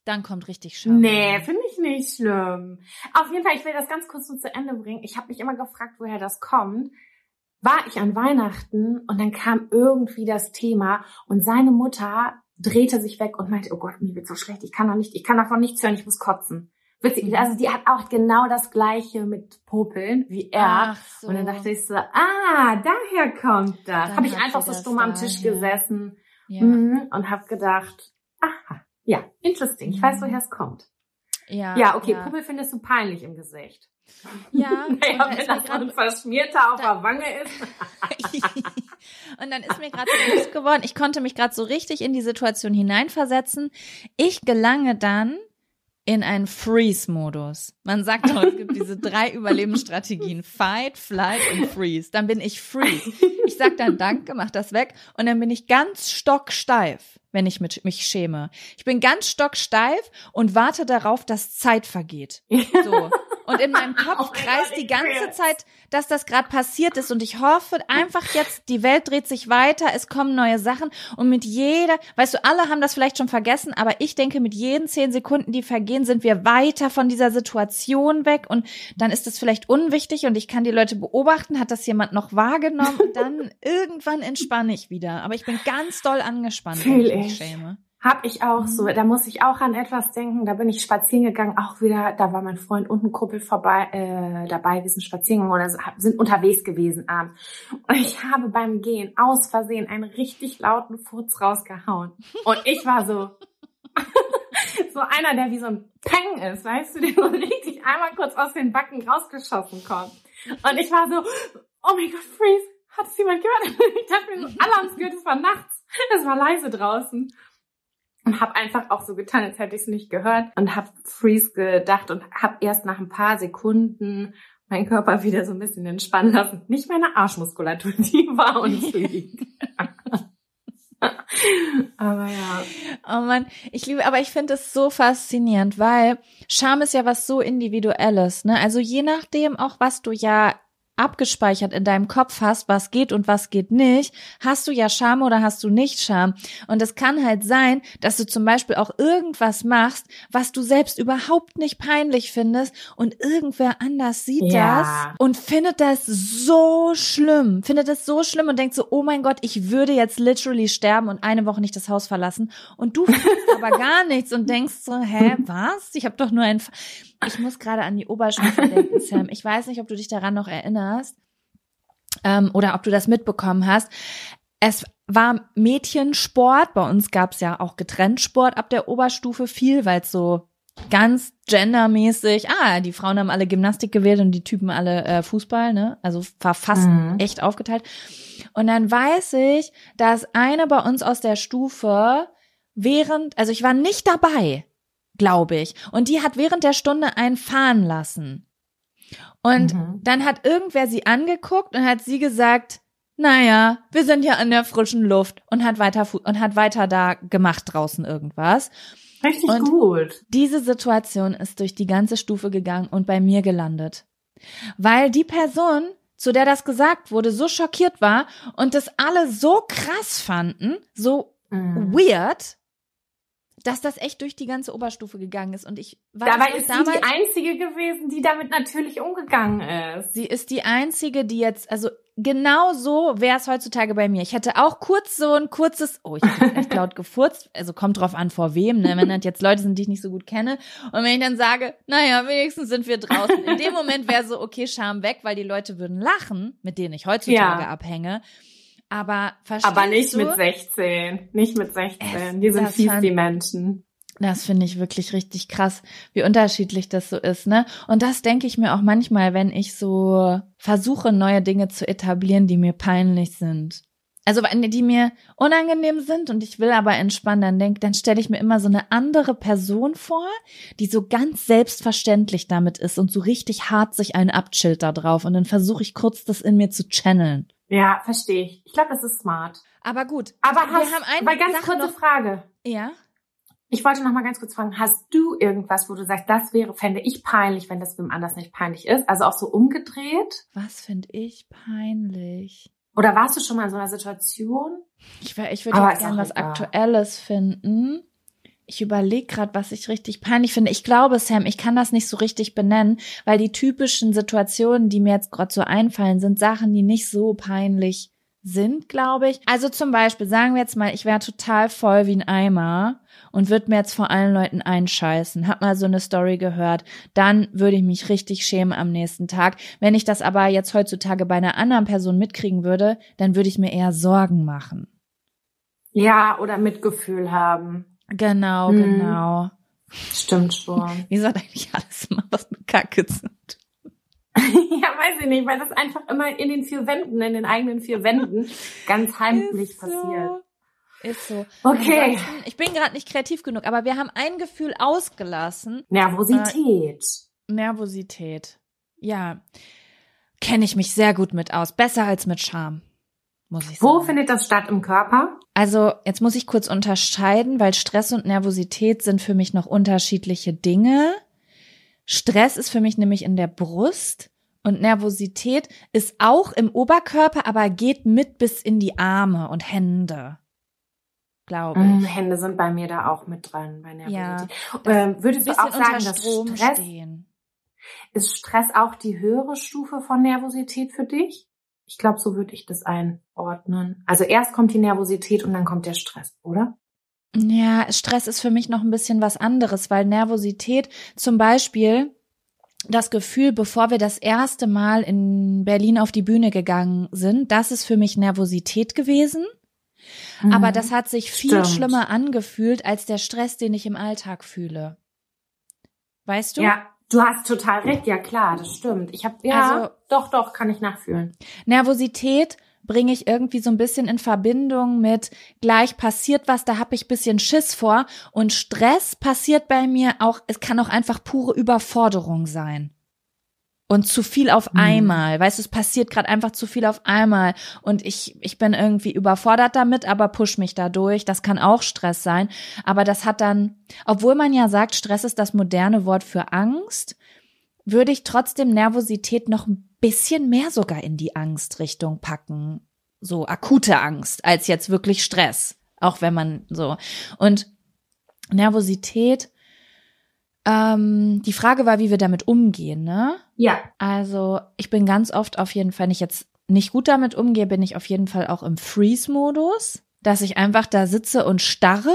dann kommt richtig Scham. Nee, finde ich nicht schlimm. Auf jeden Fall, ich will das ganz kurz so zu Ende bringen. Ich habe mich immer gefragt, woher das kommt. War ich an Weihnachten und dann kam irgendwie das Thema und seine Mutter drehte sich weg und meinte, oh Gott, mir wird so schlecht, ich kann da nicht, ich kann davon nichts hören, ich muss kotzen. Witzig, also die hat auch genau das gleiche mit Popeln wie er. So. Und dann dachte ich so, ah, daher kommt das. Habe ich einfach so stumm am Tisch daher. gesessen ja. mhm, und habe gedacht, ja, interesting, ich weiß, Mhm. woher es kommt. ja, Ja, okay, ja. Puppel findest du peinlich im Gesicht. Ja, Naja, wenn das so ein Verschmierter auf der Wange ist. und dann ist mir gerade bewusst geworden, ich konnte mich gerade so richtig in die Situation hineinversetzen. Ich gelange dann in einen Freeze-Modus. Man sagt doch, es gibt diese drei Überlebensstrategien. Fight, Flight und Freeze. Dann bin ich Freeze. Ich sag dann Danke, mach das weg und dann bin ich ganz stocksteif, wenn ich mit, mich schäme. Ich bin ganz stocksteif und warte darauf, dass Zeit vergeht. So. Und in meinem Kopf kreist die ganze. Zeit, dass das gerade passiert ist und ich hoffe einfach jetzt, die Welt dreht sich weiter, es kommen neue Sachen und mit jeder, weißt du, alle haben das vielleicht schon vergessen, aber ich denke, mit jeden zehn Sekunden, die vergehen, sind wir weiter von dieser Situation weg und dann ist es vielleicht unwichtig und ich kann die Leute beobachten, hat das jemand noch wahrgenommen und dann irgendwann entspanne ich wieder. Aber ich bin ganz doll angespannt, wenn ich mich ich. schäme. Hab ich auch so. Da muss ich auch an etwas denken. Da bin ich spazieren gegangen, auch wieder, da war mein Freund und ein Kumpel vorbei, äh, dabei, wir sind spazieren gegangen oder so- sind unterwegs gewesen abends. Und ich habe beim Gehen aus Versehen einen richtig lauten Furz rausgehauen. Und ich war so, so einer, der wie so ein Peng ist, weißt du, der so richtig einmal kurz aus den Backen rausgeschossen kommt. Und ich war so, oh mein Gott, Freeze, hat es jemand gehört? Ich dachte mir so, es gehört, es war nachts, es war leise draußen. Und habe einfach auch so getan, als hätte ich es nicht gehört und habe Freeze gedacht und habe erst nach ein paar Sekunden meinen Körper wieder so ein bisschen entspannen lassen. Nicht meine Arschmuskulatur, die war und liegt. Aber ja. Oh man, ich liebe, aber ich finde es so faszinierend, weil Scham ist ja was so Individuelles, ne? Also je nachdem auch, was du ja abgespeichert in deinem Kopf hast, was geht und was geht nicht, hast du ja Scham oder hast du nicht Scham. Und es kann halt sein, dass du zum Beispiel auch irgendwas machst, was du selbst überhaupt nicht peinlich findest und irgendwer anders sieht Ja. das und findet das so schlimm, findet das so schlimm und denkt so, oh mein Gott, ich würde jetzt literally sterben und eine Woche nicht das Haus verlassen. Und du fühlst aber gar nichts und denkst so, hä, was? Ich habe doch nur ein... F ich muss gerade an die Oberstufe denken, Sam. Ich weiß nicht, ob du dich daran noch erinnerst ähm, oder ob du das mitbekommen hast. Es war Mädchensport. Bei uns gab es ja auch getrennt Sport ab der Oberstufe viel, weil es so ganz gendermäßig, ah, die Frauen haben alle Gymnastik gewählt und die Typen alle äh, Fußball, ne? Also war fast Mhm. echt aufgeteilt. Und dann weiß ich, dass eine bei uns aus der Stufe während, also ich war nicht dabei, glaube ich. Und die hat während der Stunde einen fahren lassen. Und Mhm. dann hat irgendwer sie angeguckt und hat sie gesagt, naja, wir sind ja an der frischen Luft und hat weiter, und hat weiter da gemacht draußen irgendwas. Richtig Und- gut. Diese Situation ist durch die ganze Stufe gegangen und bei mir gelandet. Weil die Person, zu der das gesagt wurde, so schockiert war und das alle so krass fanden, so Mhm. weird, dass das echt durch die ganze Oberstufe gegangen ist. Und ich war Dabei ist sie die Einzige gewesen, die damit natürlich umgegangen ist. Sie ist die einzige, die jetzt, also genau so wäre es heutzutage bei mir. Ich hätte auch kurz so ein kurzes, oh, ich habe echt laut gefurzt, also kommt drauf an, vor wem, ne? wenn das jetzt Leute sind, die ich nicht so gut kenne. Und wenn ich dann sage, naja, wenigstens sind wir draußen. In dem Moment wäre so, okay, Scham weg, weil die Leute würden lachen, mit denen ich heutzutage Ja. abhänge. Aber verstehst Aber nicht du? mit 16. Nicht mit 16. Es- die sind fies, die Menschen. Das finde ich wirklich richtig krass, wie unterschiedlich das so ist, ne? Und das denke ich mir auch manchmal, wenn ich so versuche, neue Dinge zu etablieren, die mir peinlich sind. Also wenn die mir unangenehm sind und ich will aber entspannen, dann denk, dann stelle ich mir immer so eine andere Person vor, die so ganz selbstverständlich damit ist und so richtig hart sich einen abchillt da drauf. Und dann versuche ich kurz das in mir zu channeln. Ja, verstehe ich. Ich glaube, das ist smart. Aber gut. Aber wir hast, haben eine aber ganz Sache kurze noch- Frage. Ja. Ich wollte noch mal ganz kurz fragen, hast du irgendwas, wo du sagst, das wäre, fände ich peinlich, wenn das wem anders nicht peinlich ist? Also auch so umgedreht? Was finde ich peinlich? Oder warst du schon mal in so einer Situation? Ich, wär- ich würde Aber jetzt ist gern auch was. Aktuelles finden. Ich überlege gerade, was ich richtig peinlich finde. Ich glaube, Sam, ich kann das nicht so richtig benennen, weil die typischen Situationen, die mir jetzt gerade so einfallen, sind Sachen, die nicht so peinlich sind, glaube ich. Also zum Beispiel, sagen wir jetzt mal, ich wäre total voll wie ein Eimer und würde mir jetzt vor allen Leuten einscheißen. Hab mal so eine Story gehört. Dann würde ich mich richtig schämen am nächsten Tag. Wenn ich das aber jetzt heutzutage bei einer anderen Person mitkriegen würde, dann würde ich mir eher Sorgen machen. Ja, oder Mitgefühl haben. Genau, Mhm. genau. Stimmt schon. Wieso hat eigentlich alles immer was mit Kacke zu tun? ja, weiß ich nicht, weil das einfach immer in den vier Wänden, in den eigenen vier Wänden ganz heimlich Ist passiert. So. Ist so. Okay. Ansonsten, Ich bin gerade nicht kreativ genug, aber wir haben ein Gefühl ausgelassen. Nervosität. Nervosität. Ja. Kenne ich mich sehr gut mit aus. Besser als mit Scham. Muss ich Wo sagen. findet das statt im Körper? Also, jetzt muss ich kurz unterscheiden, weil Stress und Nervosität sind für mich noch unterschiedliche Dinge. Stress ist für mich nämlich in der Brust und Nervosität ist auch im Oberkörper, aber geht mit bis in die Arme und Hände. Glaube ich. Mm, Hände sind bei mir da auch mit dran bei Nervosität. Ähm, würdest du auch sagen, dass Strom Stress, stehen. ist Stress auch die höhere Stufe von Nervosität für dich? Ich glaube, so würde ich das einordnen. Also erst kommt die Nervosität und dann kommt der Stress, oder? Ja, Stress ist für mich noch ein bisschen was anderes, weil Nervosität zum Beispiel das Gefühl, bevor wir das erste Mal in Berlin auf die Bühne gegangen sind, das ist für mich Nervosität gewesen. Aber Mhm. das hat sich viel Stimmt. schlimmer angefühlt als der Stress, den ich im Alltag fühle. Weißt du? Ja, du hast total recht. Ja, klar, das stimmt. Ich habe ja, Also- doch, doch, kann ich nachfühlen. Nervosität bringe ich irgendwie so ein bisschen in Verbindung mit gleich passiert was, da habe ich bisschen Schiss vor und Stress passiert bei mir auch, es kann auch einfach pure Überforderung sein. Und zu viel auf Mhm. einmal, weißt du, es passiert gerade einfach zu viel auf einmal und ich ich bin irgendwie überfordert damit, aber push mich da durch. Das kann auch Stress sein, aber das hat dann, obwohl man ja sagt, Stress ist das moderne Wort für Angst, würde ich trotzdem Nervosität noch ein bisschen mehr sogar in die Angstrichtung packen. So akute Angst als jetzt wirklich Stress. Auch wenn man so. Und Nervosität, ähm, die Frage war, wie wir damit umgehen, ne? Ja. Also ich bin ganz oft auf jeden Fall, wenn ich jetzt nicht gut damit umgehe, bin ich auf jeden Fall auch im Freeze-Modus, dass ich einfach da sitze und starre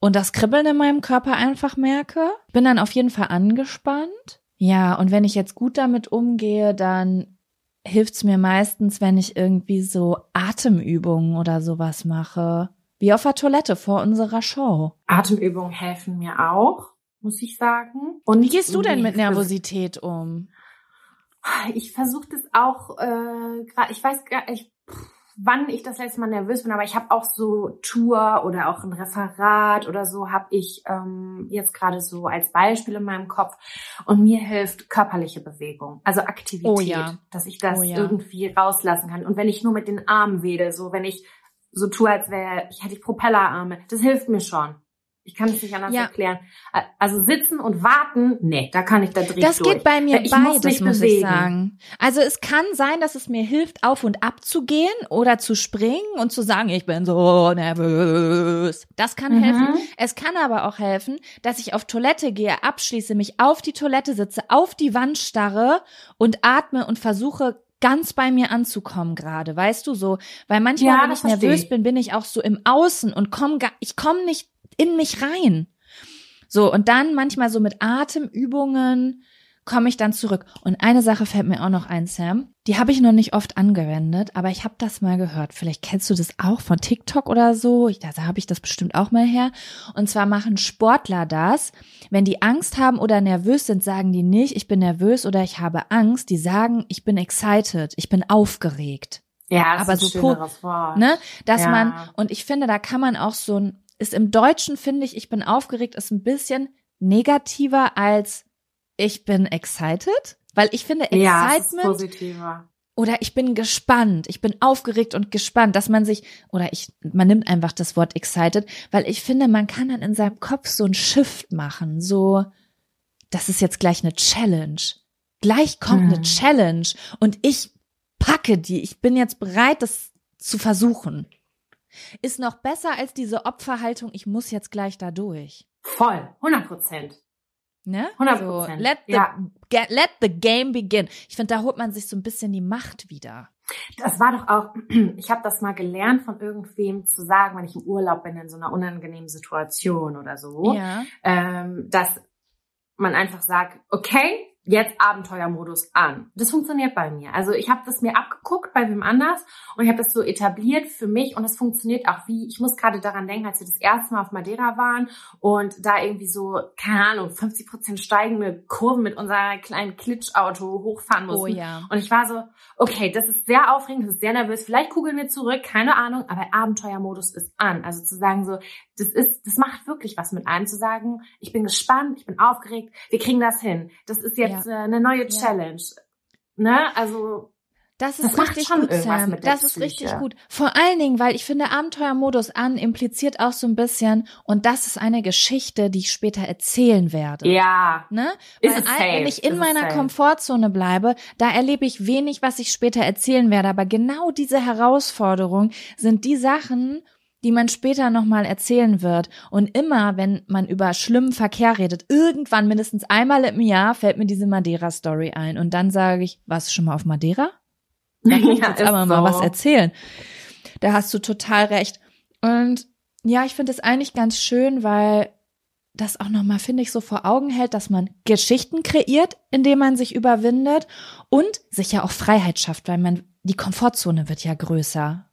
und das Kribbeln in meinem Körper einfach merke. Bin dann auf jeden Fall angespannt. Ja, und wenn ich jetzt gut damit umgehe, dann hilft's mir meistens, wenn ich irgendwie so Atemübungen oder sowas mache. Wie auf der Toilette vor unserer Show. Atemübungen helfen mir auch, muss ich sagen. Und Wie gehst du denn mit Nervosität um? Ich versuche das auch, äh, grad, ich weiß gar nicht, wann ich das letzte Mal nervös bin, aber ich habe auch so Tour oder auch ein Referat oder so habe ich ähm, jetzt gerade so als Beispiel in meinem Kopf und mir hilft körperliche Bewegung, also Aktivität, Oh ja. dass ich das Oh ja. irgendwie rauslassen kann. Und wenn ich nur mit den Armen wedel, so wenn ich so tue, als wäre ich hätte ich Propellerarme, das hilft mir schon. Ich kann es nicht anders Ja. erklären. Also sitzen und warten, nee, da kann ich da drin Das durch. geht bei mir Ich muss beides, mich muss ich sagen. Also es kann sein, dass es mir hilft, auf und ab zu gehen oder zu springen und zu sagen, ich bin so nervös. Das kann Mhm. helfen. Es kann aber auch helfen, dass ich auf Toilette gehe, abschließe, mich auf die Toilette sitze, auf die Wand starre und atme und versuche ganz bei mir anzukommen gerade, weißt du so, weil manchmal Ja, wenn ich nervös ich. bin, bin ich auch so im Außen und komm gar, ich komme nicht in mich rein. So, und dann manchmal so mit Atemübungen komme ich dann zurück. Und eine Sache fällt mir auch noch ein, Sam. Die habe ich noch nicht oft angewendet, aber ich habe das mal gehört. Vielleicht kennst du das auch von TikTok oder so. Ich, da habe ich das bestimmt auch mal her. Und zwar machen Sportler das. Wenn die Angst haben oder nervös sind, sagen die nicht, ich bin nervös oder ich habe Angst. Die sagen, ich bin excited, ich bin aufgeregt. Ja, das aber ist ein so schöneres Wort. Ne? Dass Ja. man, und ich finde, da kann man auch so ein, ist im Deutschen, finde ich, ich bin aufgeregt, ist ein bisschen negativer als ich bin excited. Weil ich finde, Ja, Excitement positiver. oder ich bin gespannt, ich bin aufgeregt und gespannt, dass man sich, oder ich, man nimmt einfach das Wort excited, weil ich finde, man kann dann in seinem Kopf so ein Shift machen, so, das ist jetzt gleich eine Challenge. Gleich kommt eine Hm. Challenge und ich packe die, ich bin jetzt bereit, das zu versuchen. Ist noch besser als diese Opferhaltung, ich muss jetzt gleich da durch. Voll, 100 Prozent. Ne? 100%, So, let, the, ja. ge- let the game begin. Ich finde, da holt man sich so ein bisschen die Macht wieder. Das war doch auch, ich habe das mal gelernt von irgendwem zu sagen, wenn ich im Urlaub bin in so einer unangenehmen Situation oder so, Ja. ähm, dass man einfach sagt, okay, jetzt Abenteuermodus an. Das funktioniert bei mir. Also ich habe das mir abgeguckt bei wem anders und ich habe das so etabliert für mich und es funktioniert auch wie, ich muss gerade daran denken, als wir das erste Mal auf Madeira waren und da irgendwie so, keine Ahnung, 50 Prozent steigende Kurven mit unserer kleinen Klitschauto hochfahren mussten. Oh ja. Und ich war so, okay, das ist sehr aufregend, das ist sehr nervös, vielleicht kugeln wir zurück, keine Ahnung, aber Abenteuermodus ist an. Also zu sagen so, das ist, das macht wirklich was mit einem, zu sagen, ich bin gespannt, ich bin aufgeregt, wir kriegen das hin. Das ist jetzt äh, eine neue Ja. Challenge. Ne? Also, Das ist Das macht richtig schon gut, Sam. Das ist richtig gut. Vor allen Dingen, weil ich finde, Abenteuermodus an impliziert auch so ein bisschen, und das ist eine Geschichte, die ich später erzählen werde. ja. Ne? Weil safe, wenn ich in meiner. Komfortzone bleibe, da erlebe ich wenig, was ich später erzählen werde. Aber genau diese Herausforderung sind die Sachen, die man später nochmal erzählen wird. Und immer, wenn man über schlimmen Verkehr redet, irgendwann mindestens einmal im Jahr fällt mir diese Madeira-Story ein. Und dann sage ich, warst du schon mal auf Madeira? Da muss ich jetzt ist aber mal so. was erzählen. Da hast du total recht. Und ja, ich finde es eigentlich ganz schön, weil das auch nochmal, finde ich, so vor Augen hält, dass man Geschichten kreiert, indem man sich überwindet und sich ja auch Freiheit schafft, weil man, die Komfortzone wird ja größer.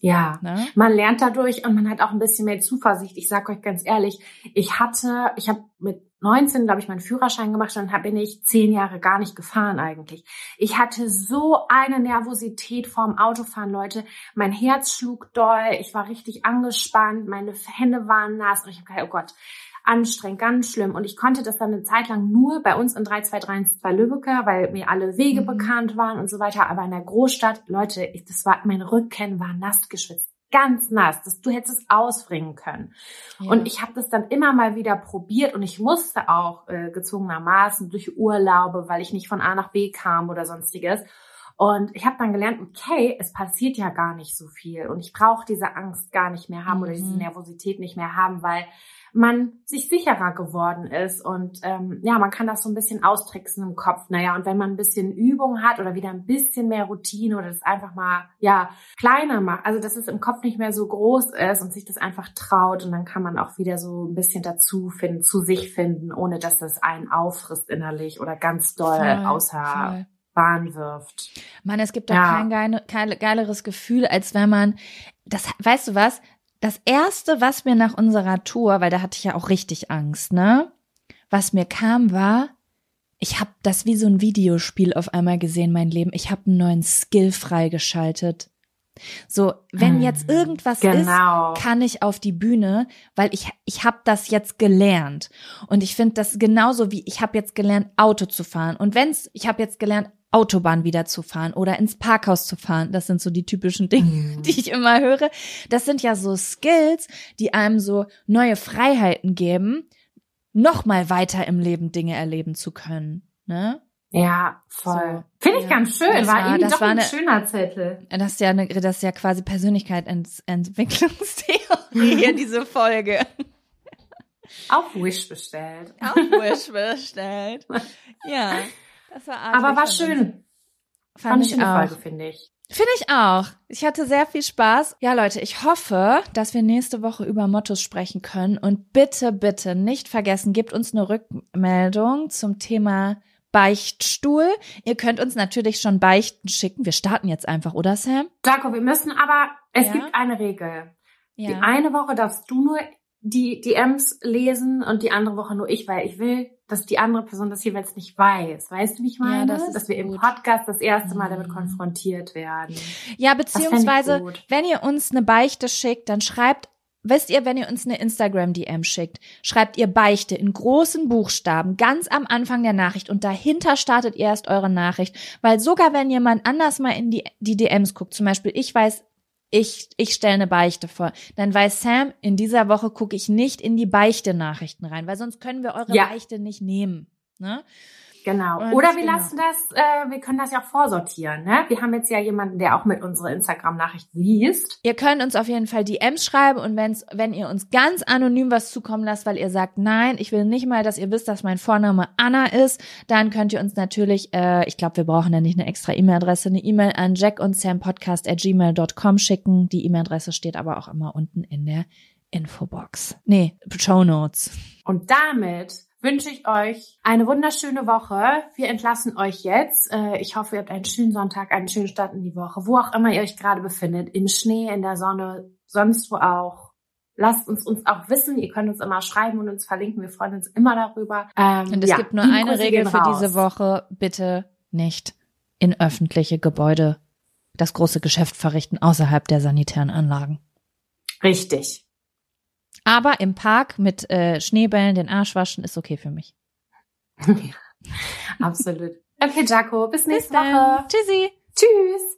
Ja. Ne? Man lernt dadurch und man hat auch ein bisschen mehr Zuversicht. Ich sage euch ganz ehrlich, ich hatte, ich habe mit 19, glaube ich, meinen Führerschein gemacht und dann bin ich zehn Jahre gar nicht gefahren eigentlich. Ich hatte so eine Nervosität vorm Autofahren, Leute. Mein Herz schlug doll, ich war richtig angespannt, meine Hände waren nass und ich habe gedacht, oh Gott, anstrengend, ganz schlimm. Und ich konnte das dann eine Zeit lang nur bei uns in 3232 Lübecker, weil mir alle Wege Mhm. bekannt waren und so weiter. Aber in der Großstadt, Leute, ich, das war, mein Rücken war nass geschwitzt. Ganz nass. Das, du hättest es ausbringen können. Ja. Und ich habe das dann immer mal wieder probiert und ich musste auch äh, gezwungenermaßen durch Urlaube, weil ich nicht von A nach B kam oder sonstiges. Und ich habe dann gelernt, okay, es passiert ja gar nicht so viel und ich brauche diese Angst gar nicht mehr haben oder diese Mhm. Nervosität nicht mehr haben, weil man sich sicherer geworden ist und ähm, ja, man kann das so ein bisschen austricksen im Kopf. Naja, und wenn man ein bisschen Übung hat oder wieder ein bisschen mehr Routine oder das einfach mal ja kleiner macht, also dass es im Kopf nicht mehr so groß ist und sich das einfach traut und dann kann man auch wieder so ein bisschen dazu finden, zu sich finden, ohne dass das einen auffrisst innerlich oder ganz doll Voll, außer voll. Bahn wirft. Mann, es gibt doch Ja. kein, kein geileres Gefühl, als wenn man, das, weißt du was? Das erste, was mir nach unserer Tour, weil da hatte ich ja auch richtig Angst, ne? Was mir kam, war, ich habe das wie so ein Videospiel auf einmal gesehen, mein Leben. Ich habe einen neuen Skill freigeschaltet. So, wenn Hm, jetzt irgendwas genau. ist, kann ich auf die Bühne, weil ich ich habe das jetzt gelernt und ich finde das genauso wie ich habe jetzt gelernt Auto zu fahren und wenn's ich habe jetzt gelernt Autobahn wieder zu fahren oder ins Parkhaus zu fahren, das sind so die typischen Dinge, Mhm. die ich immer höre. Das sind ja so Skills, die einem so neue Freiheiten geben, noch mal weiter im Leben Dinge erleben zu können, ne? Ja, voll. So, Finde ich ja. ganz schön. Das war, war- irgendwie doch war ein eine- schöner Zettel. Das ist ja eine, das ist ja quasi Persönlichkeitsentwicklungstheorie hier diese Folge. Auf Wish bestellt. Auf Wish bestellt. Ja, Aber war schön. Fand eine ich auch. Folge, finde ich. Finde ich auch. Ich hatte sehr viel Spaß. Ja, Leute, ich hoffe, dass wir nächste Woche über Mottos sprechen können. Und bitte, bitte nicht vergessen, gebt uns eine Rückmeldung zum Thema Beichtstuhl. Ihr könnt uns natürlich schon Beichten schicken. Wir starten jetzt einfach, oder Sam? Jaco, wir müssen aber, es Ja? gibt eine Regel. Die Ja. eine Woche darfst du nur die DMs lesen und die andere Woche nur ich, weil ich will, dass die andere Person das jeweils nicht weiß. Weißt du, wie ich Ja, meine? das ist dass wir im gut. Podcast das erste Mal damit Mhm. konfrontiert werden. Ja, beziehungsweise, wenn ihr uns eine Beichte schickt, dann schreibt, wisst ihr, wenn ihr uns eine Instagram-DM schickt, schreibt ihr Beichte in großen Buchstaben ganz am Anfang der Nachricht und dahinter startet ihr erst eure Nachricht. Weil sogar wenn jemand anders mal in die, die DMs guckt, zum Beispiel ich weiß, ich, ich stelle eine Beichte vor, dann weiß Sam, in dieser Woche gucke ich nicht in die Beichte-Nachrichten rein, weil sonst können wir eure Ja. Beichte nicht nehmen. Ne? Genau. Und Oder wir genau. lassen das, äh, wir können das ja auch vorsortieren. Ne? Wir haben jetzt ja jemanden, der auch mit unsere Instagram-Nachrichten liest. Ihr könnt uns auf jeden Fall DMs schreiben und wenn's, wenn ihr uns ganz anonym was zukommen lasst, weil ihr sagt, nein, ich will nicht mal, dass ihr wisst, dass mein Vorname Anna ist, dann könnt ihr uns natürlich, äh, ich glaube, wir brauchen ja nicht eine extra E-Mail-Adresse, eine E-Mail an jack und Podcast at gmail.com schicken. Die E-Mail-Adresse steht aber auch immer unten in der Infobox. Nee, Show Notes. Und damit wünsche ich euch eine wunderschöne Woche. Wir entlassen euch jetzt. Äh, Ich hoffe, ihr habt einen schönen Sonntag, einen schönen Start in die Woche, wo auch immer ihr euch gerade befindet. Im Schnee, in der Sonne, sonst wo auch. Lasst uns uns auch wissen. Ihr könnt uns immer schreiben und uns verlinken. Wir freuen uns immer darüber. Ähm, Und es ja, gibt nur eine Grüße Regel für raus. diese Woche. Bitte nicht in öffentliche Gebäude das große Geschäft verrichten außerhalb der sanitären Anlagen. Richtig. Aber im Park mit äh, Schneebällen den Arsch waschen ist okay für mich. Absolut. Okay, Jaco, bis nächste dann. Woche. Tschüssi. Tschüss.